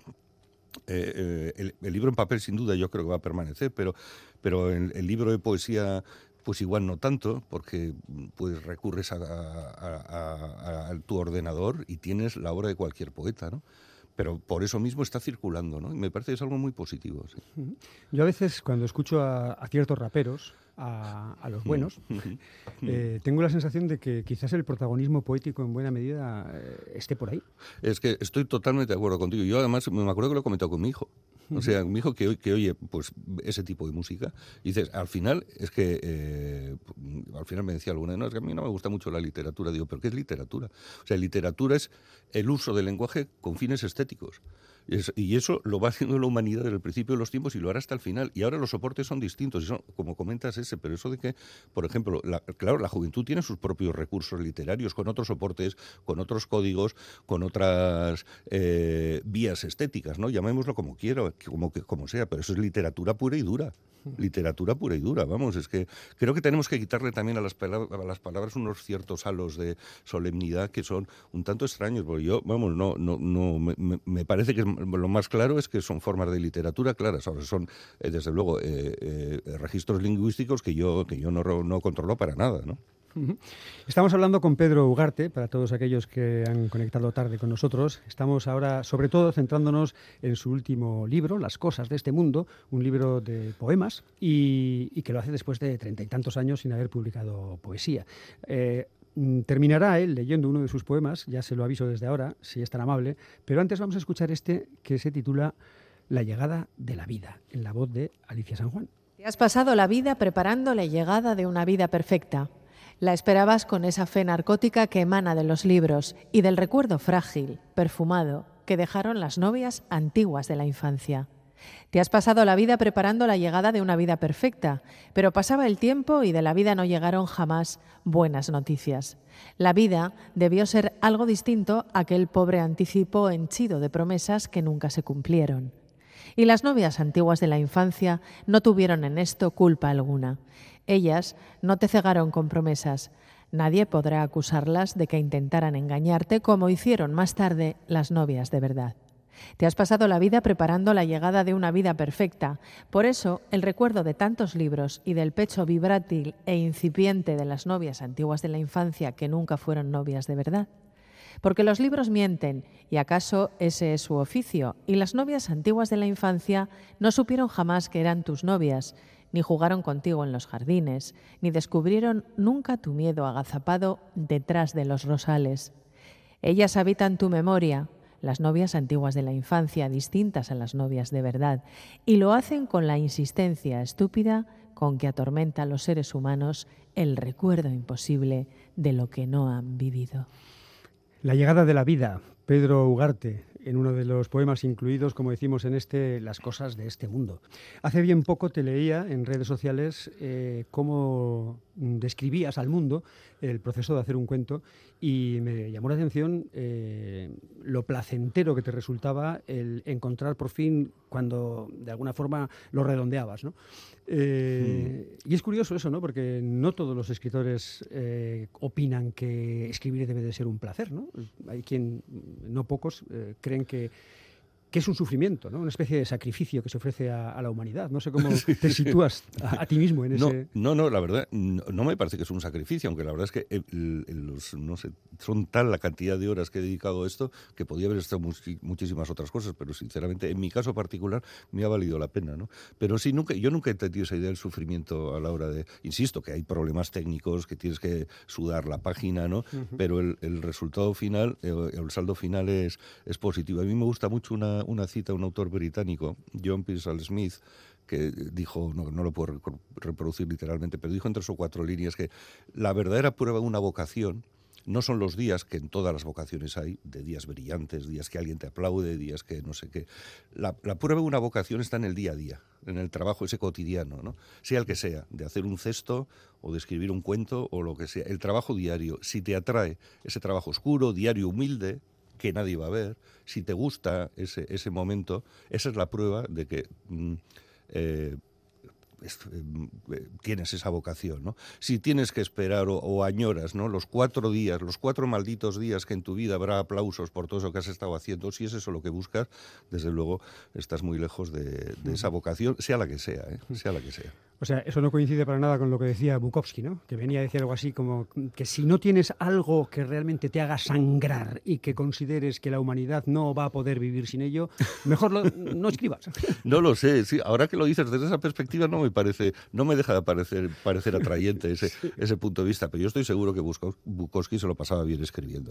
S8: eh, eh, el, libro en papel sin duda yo creo que va a permanecer, pero, pero el, libro de poesía pues igual no tanto, porque pues recurres a, tu ordenador y tienes la obra de cualquier poeta, ¿no? Pero por eso mismo está circulando, ¿no? Y me parece que es algo muy positivo.
S1: Yo a veces cuando escucho a ciertos raperos, a, los buenos, eh, tengo la sensación de que quizás el protagonismo poético en buena medida eh, esté por ahí.
S8: Es que estoy totalmente de acuerdo contigo. Yo además me acuerdo que lo he comentado con mi hijo. O sea, mi hijo que, que oye pues ese tipo de música. Y dices, al final, es que eh, al final me decía alguna, no, es que a mí no me gusta mucho la literatura. Digo, ¿pero qué es literatura? O sea, literatura es el uso del lenguaje con fines estéticos y eso lo va haciendo la humanidad desde el principio de los tiempos y lo hará hasta el final. Y ahora los soportes son distintos, y son, como comentas ese, pero eso de que, por ejemplo, claro, la juventud tiene sus propios recursos literarios, con otros soportes, con otros códigos, con otras eh, vías estéticas, ¿no? Llamémoslo como quiera, como, como sea, pero eso es literatura pura y dura literatura pura y dura, vamos, es que creo que tenemos que quitarle también a las, a las palabras unos ciertos halos de solemnidad que son un tanto extraños, porque yo, vamos, no, no, no, me, parece que lo más claro es que son formas de literatura claras, ahora son, eh, desde luego, eh, eh, registros lingüísticos que yo, que yo no, no controlo para nada, ¿no?
S1: Estamos hablando con Pedro Ugarte, para todos aquellos que han conectado tarde con nosotros. Estamos ahora, sobre todo, centrándonos en su último libro, Las cosas de este mundo, un libro de poemas y, que lo hace después de treinta y tantos años sin haber publicado poesía. Eh, mm, terminará él leyendo uno de sus poemas, ya se lo aviso desde ahora, si es tan amable, pero antes vamos a escuchar este que se titula La llegada de la vida, en la voz de Alicia San Juan.
S7: Te has pasado la vida preparando la llegada de una vida perfecta. La esperabas con esa fe narcótica que emana de los libros y del recuerdo frágil, perfumado, que dejaron las novias antiguas de la infancia. Te has pasado la vida preparando la llegada de una vida perfecta, pero pasaba el tiempo y de la vida no llegaron jamás buenas noticias. La vida debió ser algo distinto a aquel pobre anticipo henchido de promesas que nunca se cumplieron. Y las novias antiguas de la infancia no tuvieron en esto culpa alguna. Ellas no te cegaron con promesas. Nadie podrá acusarlas de que intentaran engañarte como hicieron más tarde las novias de verdad. Te has pasado la vida preparando la llegada de una vida perfecta. Por eso, el recuerdo de tantos libros y del pecho vibrátil e incipiente de las novias antiguas de la infancia que nunca fueron novias de verdad. Porque los libros mienten, y acaso ese es su oficio, y las novias antiguas de la infancia no supieron jamás que eran tus novias, ni jugaron contigo en los jardines, ni descubrieron nunca tu miedo agazapado detrás de los rosales. Ellas habitan tu memoria, las novias antiguas de la infancia, distintas a las novias de verdad, y lo hacen con la insistencia estúpida con que atormenta a los seres humanos el recuerdo imposible de lo que no han vivido.
S1: La llegada de la vida, Pedro Ugarte, en uno de los poemas incluidos, como decimos en este, Las cosas de este mundo. Hace bien poco te leía en redes sociales eh, cómo describías al mundo el proceso de hacer un cuento y me llamó la atención eh, lo placentero que te resultaba el encontrar por fin cuando de alguna forma lo redondeabas. ¿no? Eh, y es curioso eso, ¿no? porque no todos los escritores eh, opinan que escribir debe de ser un placer. ¿no? Hay quien, no pocos, creen que que es un sufrimiento, ¿no? una especie de sacrificio que se ofrece a, la humanidad. No sé cómo te sitúas a, ti mismo en ese...
S8: No, no, la verdad, no, me parece que es un sacrificio, aunque la verdad es que eh, los, no sé, son tal la cantidad de horas que he dedicado a esto que podía haber estado muchísimas otras cosas, pero sinceramente, en mi caso particular, me ha valido la pena. ¿no? Pero sí, nunca, yo nunca he entendido esa idea del sufrimiento a la hora de... Insisto, que hay problemas técnicos, que tienes que sudar la página, ¿no? Pero el, resultado final, el, el saldo final es, es positivo. A mí me gusta mucho una una, cita de un autor británico, John Pearsall Smith, que dijo, no, lo puedo reproducir literalmente, pero dijo en tres o cuatro líneas que la verdadera prueba de una vocación no son los días que en todas las vocaciones hay, de días brillantes, días que alguien te aplaude, días que no sé qué. La, prueba de una vocación está en el día a día, en el trabajo ese cotidiano, ¿no? sea el que sea, de hacer un cesto o de escribir un cuento o lo que sea. El trabajo diario, si te atrae ese trabajo oscuro, diario, humilde, que nadie va a ver, si te gusta ese, ese momento, esa es la prueba de que mm, eh, eh, tienes esa vocación, ¿no? Si tienes que esperar o, añoras, ¿no? Los cuatro días, los cuatro malditos días que en tu vida habrá aplausos por todo eso que has estado haciendo, si es eso lo que buscas, desde luego estás muy lejos de, esa vocación, sea la que sea, ¿eh? sea la que sea.
S1: O sea, eso no coincide para nada con lo que decía Bukowski, ¿no? Que venía a decir algo así como que si no tienes algo que realmente te haga sangrar y que consideres que la humanidad no va a poder vivir sin ello, mejor no escribas.
S8: No lo sé, sí, ahora que lo dices desde esa perspectiva no me parece, no me deja de parecer, parecer atrayente ese, ese punto de vista, pero yo estoy seguro que Bukowski se lo pasaba bien escribiendo.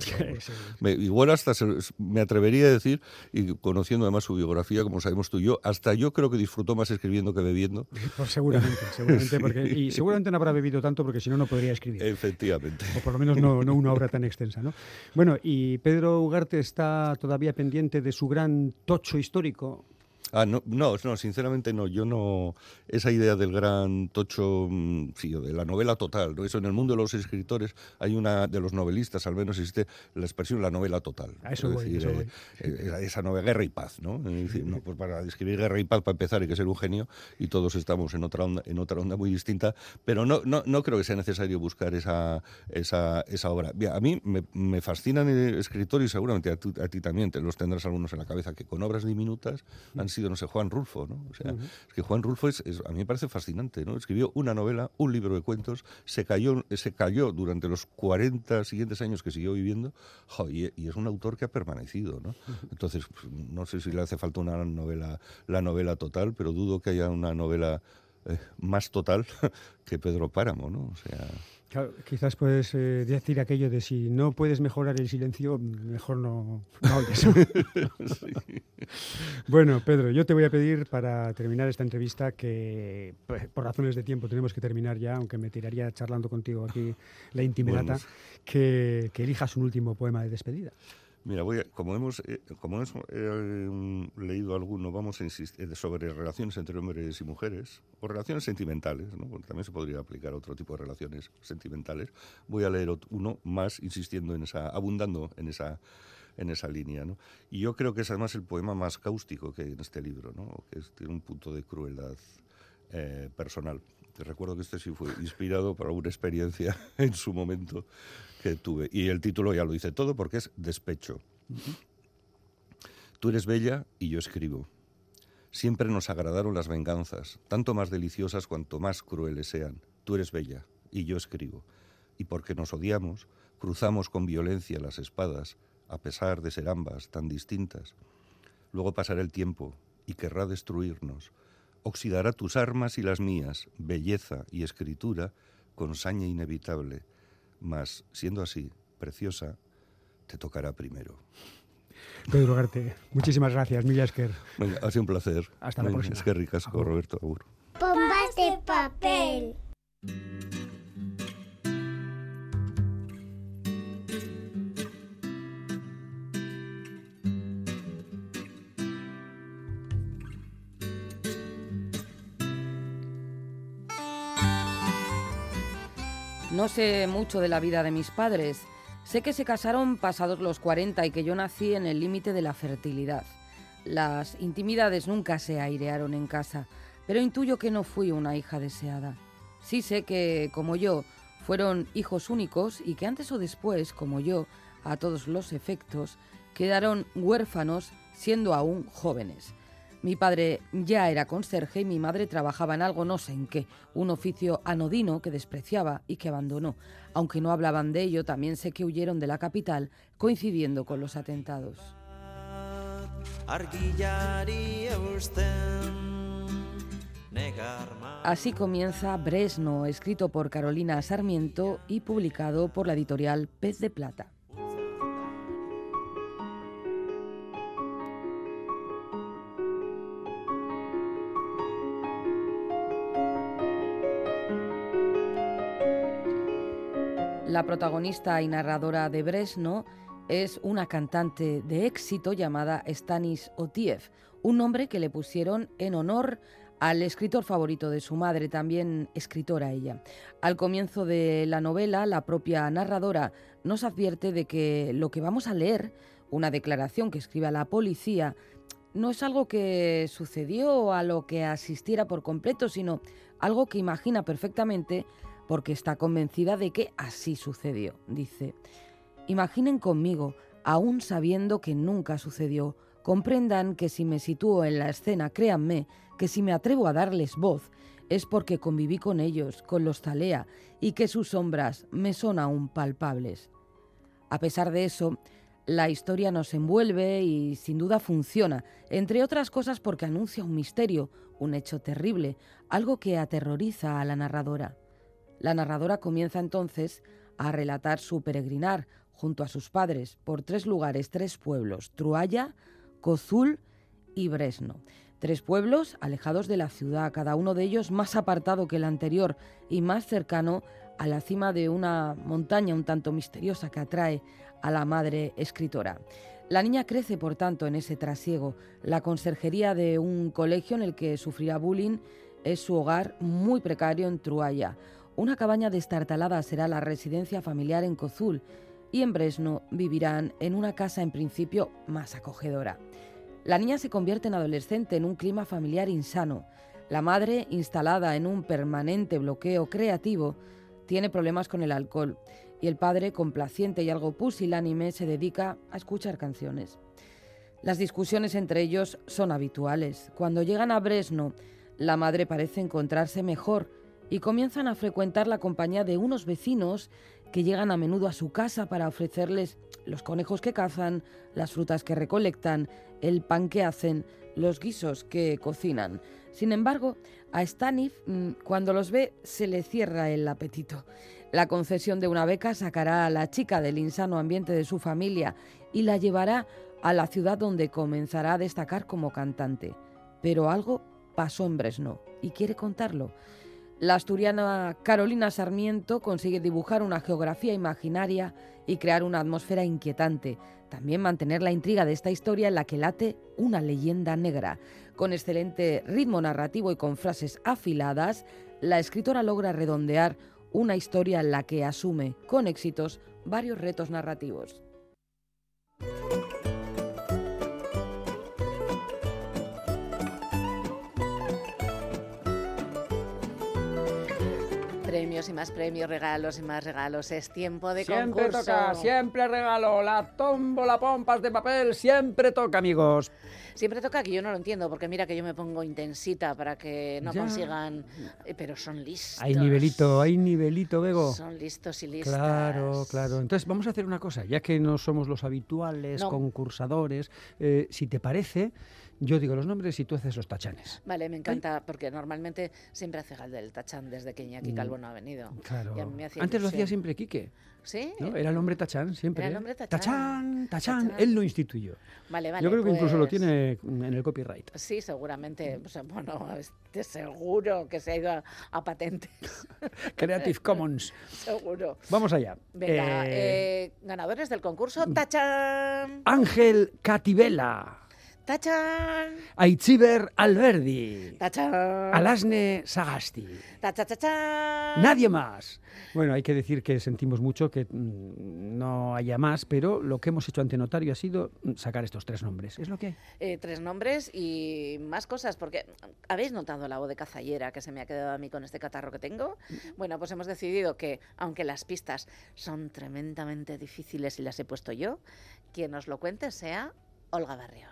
S8: igual hasta me atrevería a decir, y conociendo además su biografía, como sabemos tú y yo, hasta yo creo que disfrutó más escribiendo que bebiendo.
S1: Pues seguramente seguramente, porque, y seguramente no habrá bebido tanto porque si no, no podría escribir.
S8: Efectivamente.
S1: O por lo menos no, no una obra tan extensa, ¿no? Bueno, y Pedro Ugarte está todavía pendiente de su gran tocho histórico
S8: Ah, no, no, no, sinceramente no. Yo no. Esa idea del gran tocho, mm, sí, de la novela total, ¿no? Eso en el mundo de los escritores hay una, de los novelistas al menos existe la expresión la novela total.
S1: A eso, voy, decir, eh,
S8: eh, esa novela, Guerra y Paz, ¿no? pues para describir Guerra y Paz, para empezar, hay que ser un genio y todos estamos en otra onda, en otra onda muy distinta, pero no, no, no creo que sea necesario buscar esa, esa, esa obra. a mí me, me fascinan escritores y seguramente a, ti también, te los tendrás algunos en la cabeza, que con obras diminutas han sido, no sé, Juan Rulfo, ¿no? O sea, es que Juan Rulfo es, a mí me parece fascinante, ¿no? Escribió una novela, un libro de cuentos, se cayó, se cayó durante los 40 siguientes años que siguió viviendo, y, es un autor que ha permanecido, ¿no? Entonces, pues, no sé si le hace falta una novela, la novela total, pero dudo que haya una novela eh, más total que Pedro Páramo, ¿no? O sea
S1: quizás puedes eh, decir aquello de si no puedes mejorar el silencio, mejor no, Bueno, Pedro, yo te voy a pedir para terminar esta entrevista que pues, por razones de tiempo tenemos que terminar ya, aunque me tiraría charlando contigo aquí la intimidata, que elijas un último poema de despedida.
S8: Mira, voy como hemos, eh, como hemos eh, leído alguno, vamos a insistir sobre relaciones entre hombres y mujeres, o relaciones sentimentales, ¿no? también se podría aplicar a otro tipo de relaciones sentimentales. Voy a leer uno más insistiendo en esa, abundando en esa, en esa línea. Y yo creo que es además el poema más cáustico que hay en este libro, ¿no? que tiene un punto de crueldad eh, personal. Te recuerdo que este sí fue inspirado por alguna experiencia en su momento tuve. Y el título ya lo dice todo porque es Despecho. Tú eres bella y yo escribo. Siempre nos agradaron las venganzas, tanto más deliciosas cuanto más crueles sean. Tú eres bella y yo escribo. Y porque nos odiamos, cruzamos con violencia las espadas, a pesar de ser ambas tan distintas. Luego pasará el tiempo y querrá destruirnos. Oxidará tus armas y las mías, belleza y escritura, con saña inevitable mas, siendo así, preciosa, te tocará primero.
S1: Pedro Garte, muchísimas gracias, Milla Esker.
S8: Venga, ha sido un placer.
S1: Hasta la próxima.
S8: Es que ricasco, Roberto. Agur.
S9: Bombas de papel.
S5: No sé mucho de la vida de mis padres. Sé que se casaron pasados los 40 y que yo nací en el límite de la fertilidad. Las intimidades nunca se airearon en casa, pero intuyo que no fui una hija deseada. Sí sé que, como yo, fueron hijos únicos y que antes o después, como yo, a todos los efectos, quedaron huérfanos siendo aún jóvenes. Mi padre ya era conserje y mi madre trabajaba en algo no sé en qué, un oficio anodino que despreciaba y que abandonó. Aunque no hablaban de ello, también sé que huyeron de la capital coincidiendo con los atentados. Así comienza Bresno, escrito por Carolina Sarmiento y publicado por la editorial Pez de Plata. La protagonista y narradora de Bresno es una cantante de éxito llamada Stanis Otiev, un nombre que le pusieron en honor al escritor favorito de su madre, también escritora ella. Al comienzo de la novela, la propia narradora nos advierte de que lo que vamos a leer, una declaración que escribe a la policía, no es algo que sucedió a lo que asistiera por completo, sino algo que imagina perfectamente porque está convencida de que así sucedió. Dice, imaginen conmigo, aún sabiendo que nunca sucedió, comprendan que si me sitúo en la escena, créanme, que si me atrevo a darles voz, es porque conviví con ellos, con los Talea, y que sus sombras me son aún palpables. A pesar de eso, la historia nos envuelve y sin duda funciona, entre otras cosas porque anuncia un misterio, un hecho terrible, algo que aterroriza a la narradora. La narradora comienza entonces a relatar su peregrinar junto a sus padres por tres lugares, tres pueblos, Trualla, Cozul y Bresno. Tres pueblos alejados de la ciudad, cada uno de ellos más apartado que el anterior y más cercano a la cima de una montaña un tanto misteriosa que atrae a la madre escritora. La niña crece, por tanto, en ese trasiego. La conserjería de un colegio en el que sufrirá bullying es su hogar muy precario en Trualla. Una cabaña destartalada será la residencia familiar en Cozul y en Bresno vivirán en una casa en principio más acogedora. La niña se convierte en adolescente en un clima familiar insano. La madre, instalada en un permanente bloqueo creativo, tiene problemas con el alcohol y el padre, complaciente y algo pusilánime, se dedica a escuchar canciones. Las discusiones entre ellos son habituales. Cuando llegan a Bresno, la madre parece encontrarse mejor y comienzan a frecuentar la compañía de unos vecinos que llegan a menudo a su casa para ofrecerles los conejos que cazan, las frutas que recolectan, el pan que hacen, los guisos que cocinan. Sin embargo, a Stanif, mm, cuando los ve, se le cierra el apetito. La concesión de una beca sacará a la chica del insano ambiente de su familia y la llevará a la ciudad donde comenzará a destacar como cantante. Pero algo pasó en Bresno y quiere contarlo. La asturiana Carolina Sarmiento consigue dibujar una geografía imaginaria y crear una atmósfera inquietante. También mantener la intriga de esta historia en la que late una leyenda negra. Con excelente ritmo narrativo y con frases afiladas, la escritora logra redondear una historia en la que asume con éxitos varios retos narrativos.
S3: Premios y más premios, regalos y más regalos. Es tiempo de
S1: siempre
S3: concurso.
S1: toca, siempre regalo. La tómbola pompas de papel siempre toca, amigos.
S3: Siempre toca que yo no lo entiendo, porque mira que yo me pongo intensita para que no
S1: Ya.
S3: consigan. eh, Pero son listos.
S1: Hay nivelito, hay nivelito, Bego.
S3: Son listos y listas.
S1: Claro, claro. Entonces vamos a hacer una cosa, ya que no somos los habituales
S3: No.
S1: concursadores, eh, si te parece, Yo digo los nombres y tú haces los tachanes.
S3: Vale, me encanta, porque normalmente siempre hace Galde el tachán desde que Iñaki
S1: Mm.
S3: Calvo no ha venido.
S1: Claro.
S3: Y a mí me hacía
S1: Antes lo hacía siempre Quique.
S3: ¿Sí?
S1: ¿no? Era el hombre tachán siempre.
S3: Era el
S1: ¿eh?
S3: hombre tachán.
S1: Tachán, tachán.
S3: Tachán.
S1: Él lo instituyó.
S3: Vale, vale.
S1: Yo creo que incluso lo
S3: pues-
S1: tiene en el copyright.
S3: Sí, seguramente. O sea, bueno, este seguro que se ha ido a, a patentes.
S1: Creative Commons.
S3: seguro.
S1: Vamos allá.
S3: Venga,
S1: Eh,
S3: eh, ganadores del concurso. ¡Tachán!
S1: Ángel Cativela.
S3: ¡Tachán!
S1: Aitziber Alberdi.
S3: ¡Tachán!
S1: Alasne Sagasti.
S3: ¡Tachachachán!
S1: Nadie más. Bueno, hay que decir que sentimos mucho que mm, no haya más, pero lo que hemos hecho ante notario ha sido mm, sacar estos tres nombres. Es lo que hay.
S3: Eh, tres nombres y más cosas, porque ¿habéis notado la voz de cazallera que se me ha quedado a mí con este catarro que tengo? Bueno, pues hemos decidido que, aunque las pistas son tremendamente difíciles y las he puesto yo, quien nos lo cuente sea Olga Barrio.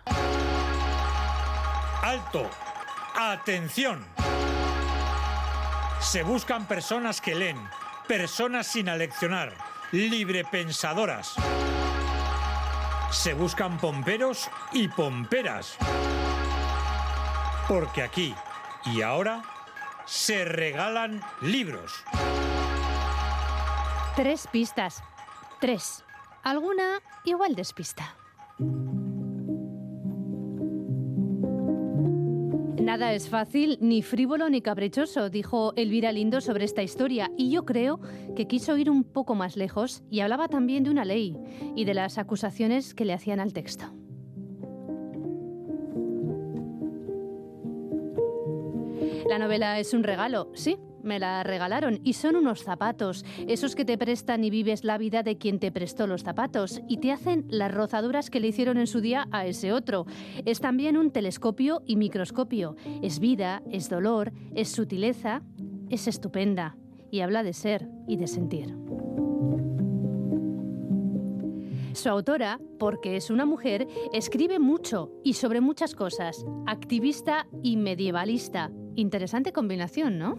S10: Alto. Atención. Se buscan personas que leen, personas sin aleccionar, librepensadoras. Se buscan pomperos y pomperas. Porque aquí y ahora se regalan libros.
S11: Tres pistas. Tres. Alguna igual despista. Nada es fácil, ni frívolo ni caprichoso, dijo Elvira Lindo sobre esta historia, y yo creo que quiso ir un poco más lejos y hablaba también de una ley y de las acusaciones que le hacían al texto. La novela es un regalo, sí, me la regalaron y son unos zapatos, esos que te prestan y vives la vida de quien te prestó los zapatos y te hacen las rozaduras que le hicieron en su día a ese otro. Es también un telescopio y microscopio. Es vida, es dolor, es sutileza, es estupenda y habla de ser y de sentir. Su autora, porque es una mujer, escribe mucho y sobre muchas cosas, activista y medievalista. Interesante combinación, ¿no?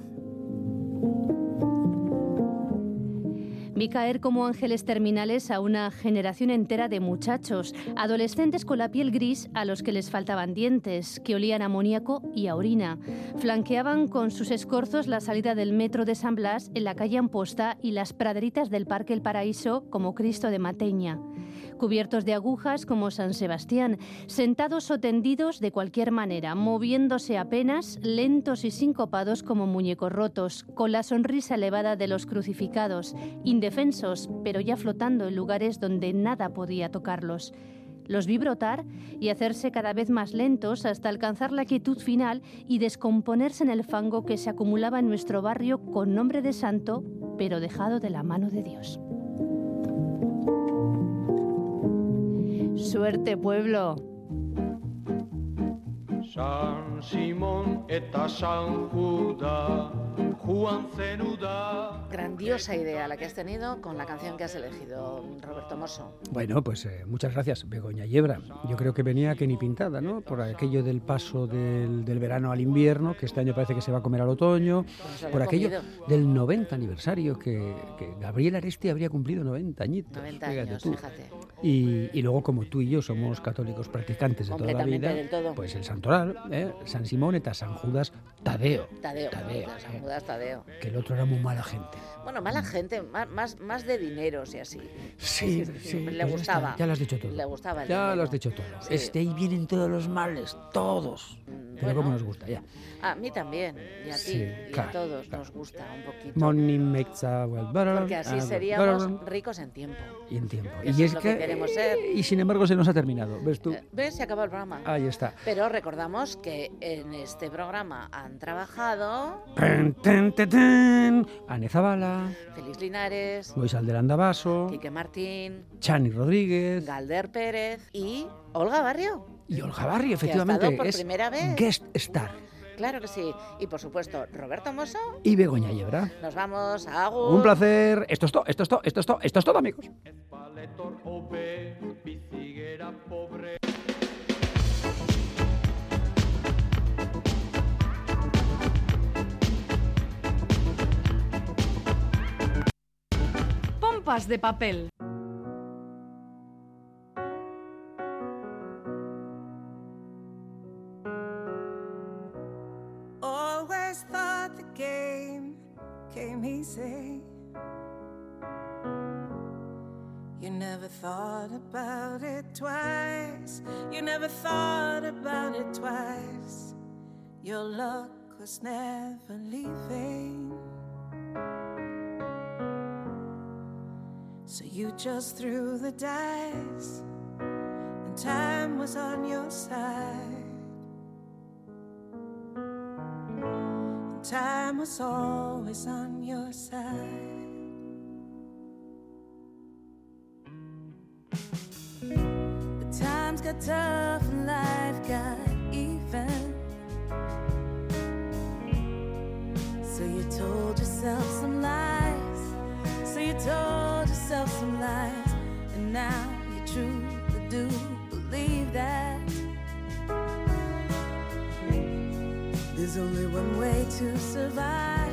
S11: Vi caer como ángeles terminales a una generación entera de muchachos, adolescentes con la piel gris a los que les faltaban dientes, que olían a amoníaco y a orina. Flanqueaban con sus escorzos la salida del metro de San Blas en la calle Amposta y las praderitas del Parque El Paraíso como Cristo de Mateña. Cubiertos de agujas como San Sebastián, sentados o tendidos de cualquier manera, moviéndose apenas, lentos y sincopados como muñecos rotos, con la sonrisa elevada de los crucificados, pero ya flotando en lugares donde nada podía tocarlos. Los vi brotar y hacerse cada vez más lentos hasta alcanzar la quietud final y descomponerse en el fango que se acumulaba en nuestro barrio con nombre de santo, pero dejado de la mano de Dios. Suerte, pueblo.
S12: San Simón eta San Juda, Juan Zenuda.
S3: Grandiosa idea la que has tenido con la canción que has elegido, Roberto Mosso.
S1: Bueno, pues eh, muchas gracias, Begoña Yebra. Yo creo que venía que ni pintada, ¿no? Por aquello del paso del, del verano al invierno, que este año parece que se va a comer al otoño,
S3: Pues
S1: por aquello
S3: comido.
S1: del 90 aniversario, que, que Gabriel Aresti habría cumplido 90 añitos.
S3: 90
S1: fíjate
S3: años,
S1: tú.
S3: fíjate.
S1: Y, y luego, como tú y yo somos católicos practicantes de toda la vida,
S3: del todo.
S1: pues el santoral, ¿eh? San Simón eta San Judas Tadeo,
S3: Tadeo,
S1: Tadeo,
S3: San
S1: eh,
S3: Judas Tadeo.
S1: que el otro era muy mala gente.
S3: Bueno, mala gente, más, más, de dineros y así.
S1: Sí, sí,
S3: Le
S1: pues
S3: gustaba.
S1: está, ya lo has dicho todo.
S3: Le gustaba el
S1: Ya lo
S3: dinero.
S1: has dicho todo.
S3: Sí.
S1: Este ahí vienen todos los males, todos. Pero
S3: bueno.
S1: como nos gusta, ya.
S3: A mí también, y a ti,
S1: Sí,
S3: y
S1: claro,
S3: a todos nos gusta un poquito.
S1: Money makes a well better,
S3: Porque así seríamos ricos en tiempo.
S1: y en tiempo.
S3: Eso
S1: Y
S3: es
S1: es
S3: lo que
S1: que,
S3: queremos ser.
S1: y sin embargo se nos ha terminado, ¿ves tú?
S3: ¿Ves? Se acabó el programa.
S1: Ahí está.
S3: Pero recordamos que en este programa han trabajado.
S1: Ane Zabala,
S3: Félix Linares,
S1: Moisal del Andabaso,
S3: Quique Martín,
S1: Chani Rodríguez
S3: Galder Pérez y Olga Barrio.
S1: y Olga Barrio,
S3: que ha
S1: efectivamente.
S3: estado por
S1: es
S3: primera vez.
S1: guest star.
S3: Claro que sí. Y por supuesto, Roberto Mosso.
S1: Y Begoña Yebra.
S3: Nos vamos a.
S1: Un placer. Esto es todo, esto es todo, esto es todo, esto es todo, amigos.
S13: Pompas de papel. Thought about it twice. You never thought about it twice. Your luck was never leaving. So you just threw the dice, and time was on your side. And time was always on your side. Got tough life got even. So you told yourself some lies. So you told yourself some lies. And now you truly do believe that. There's only one way to survive.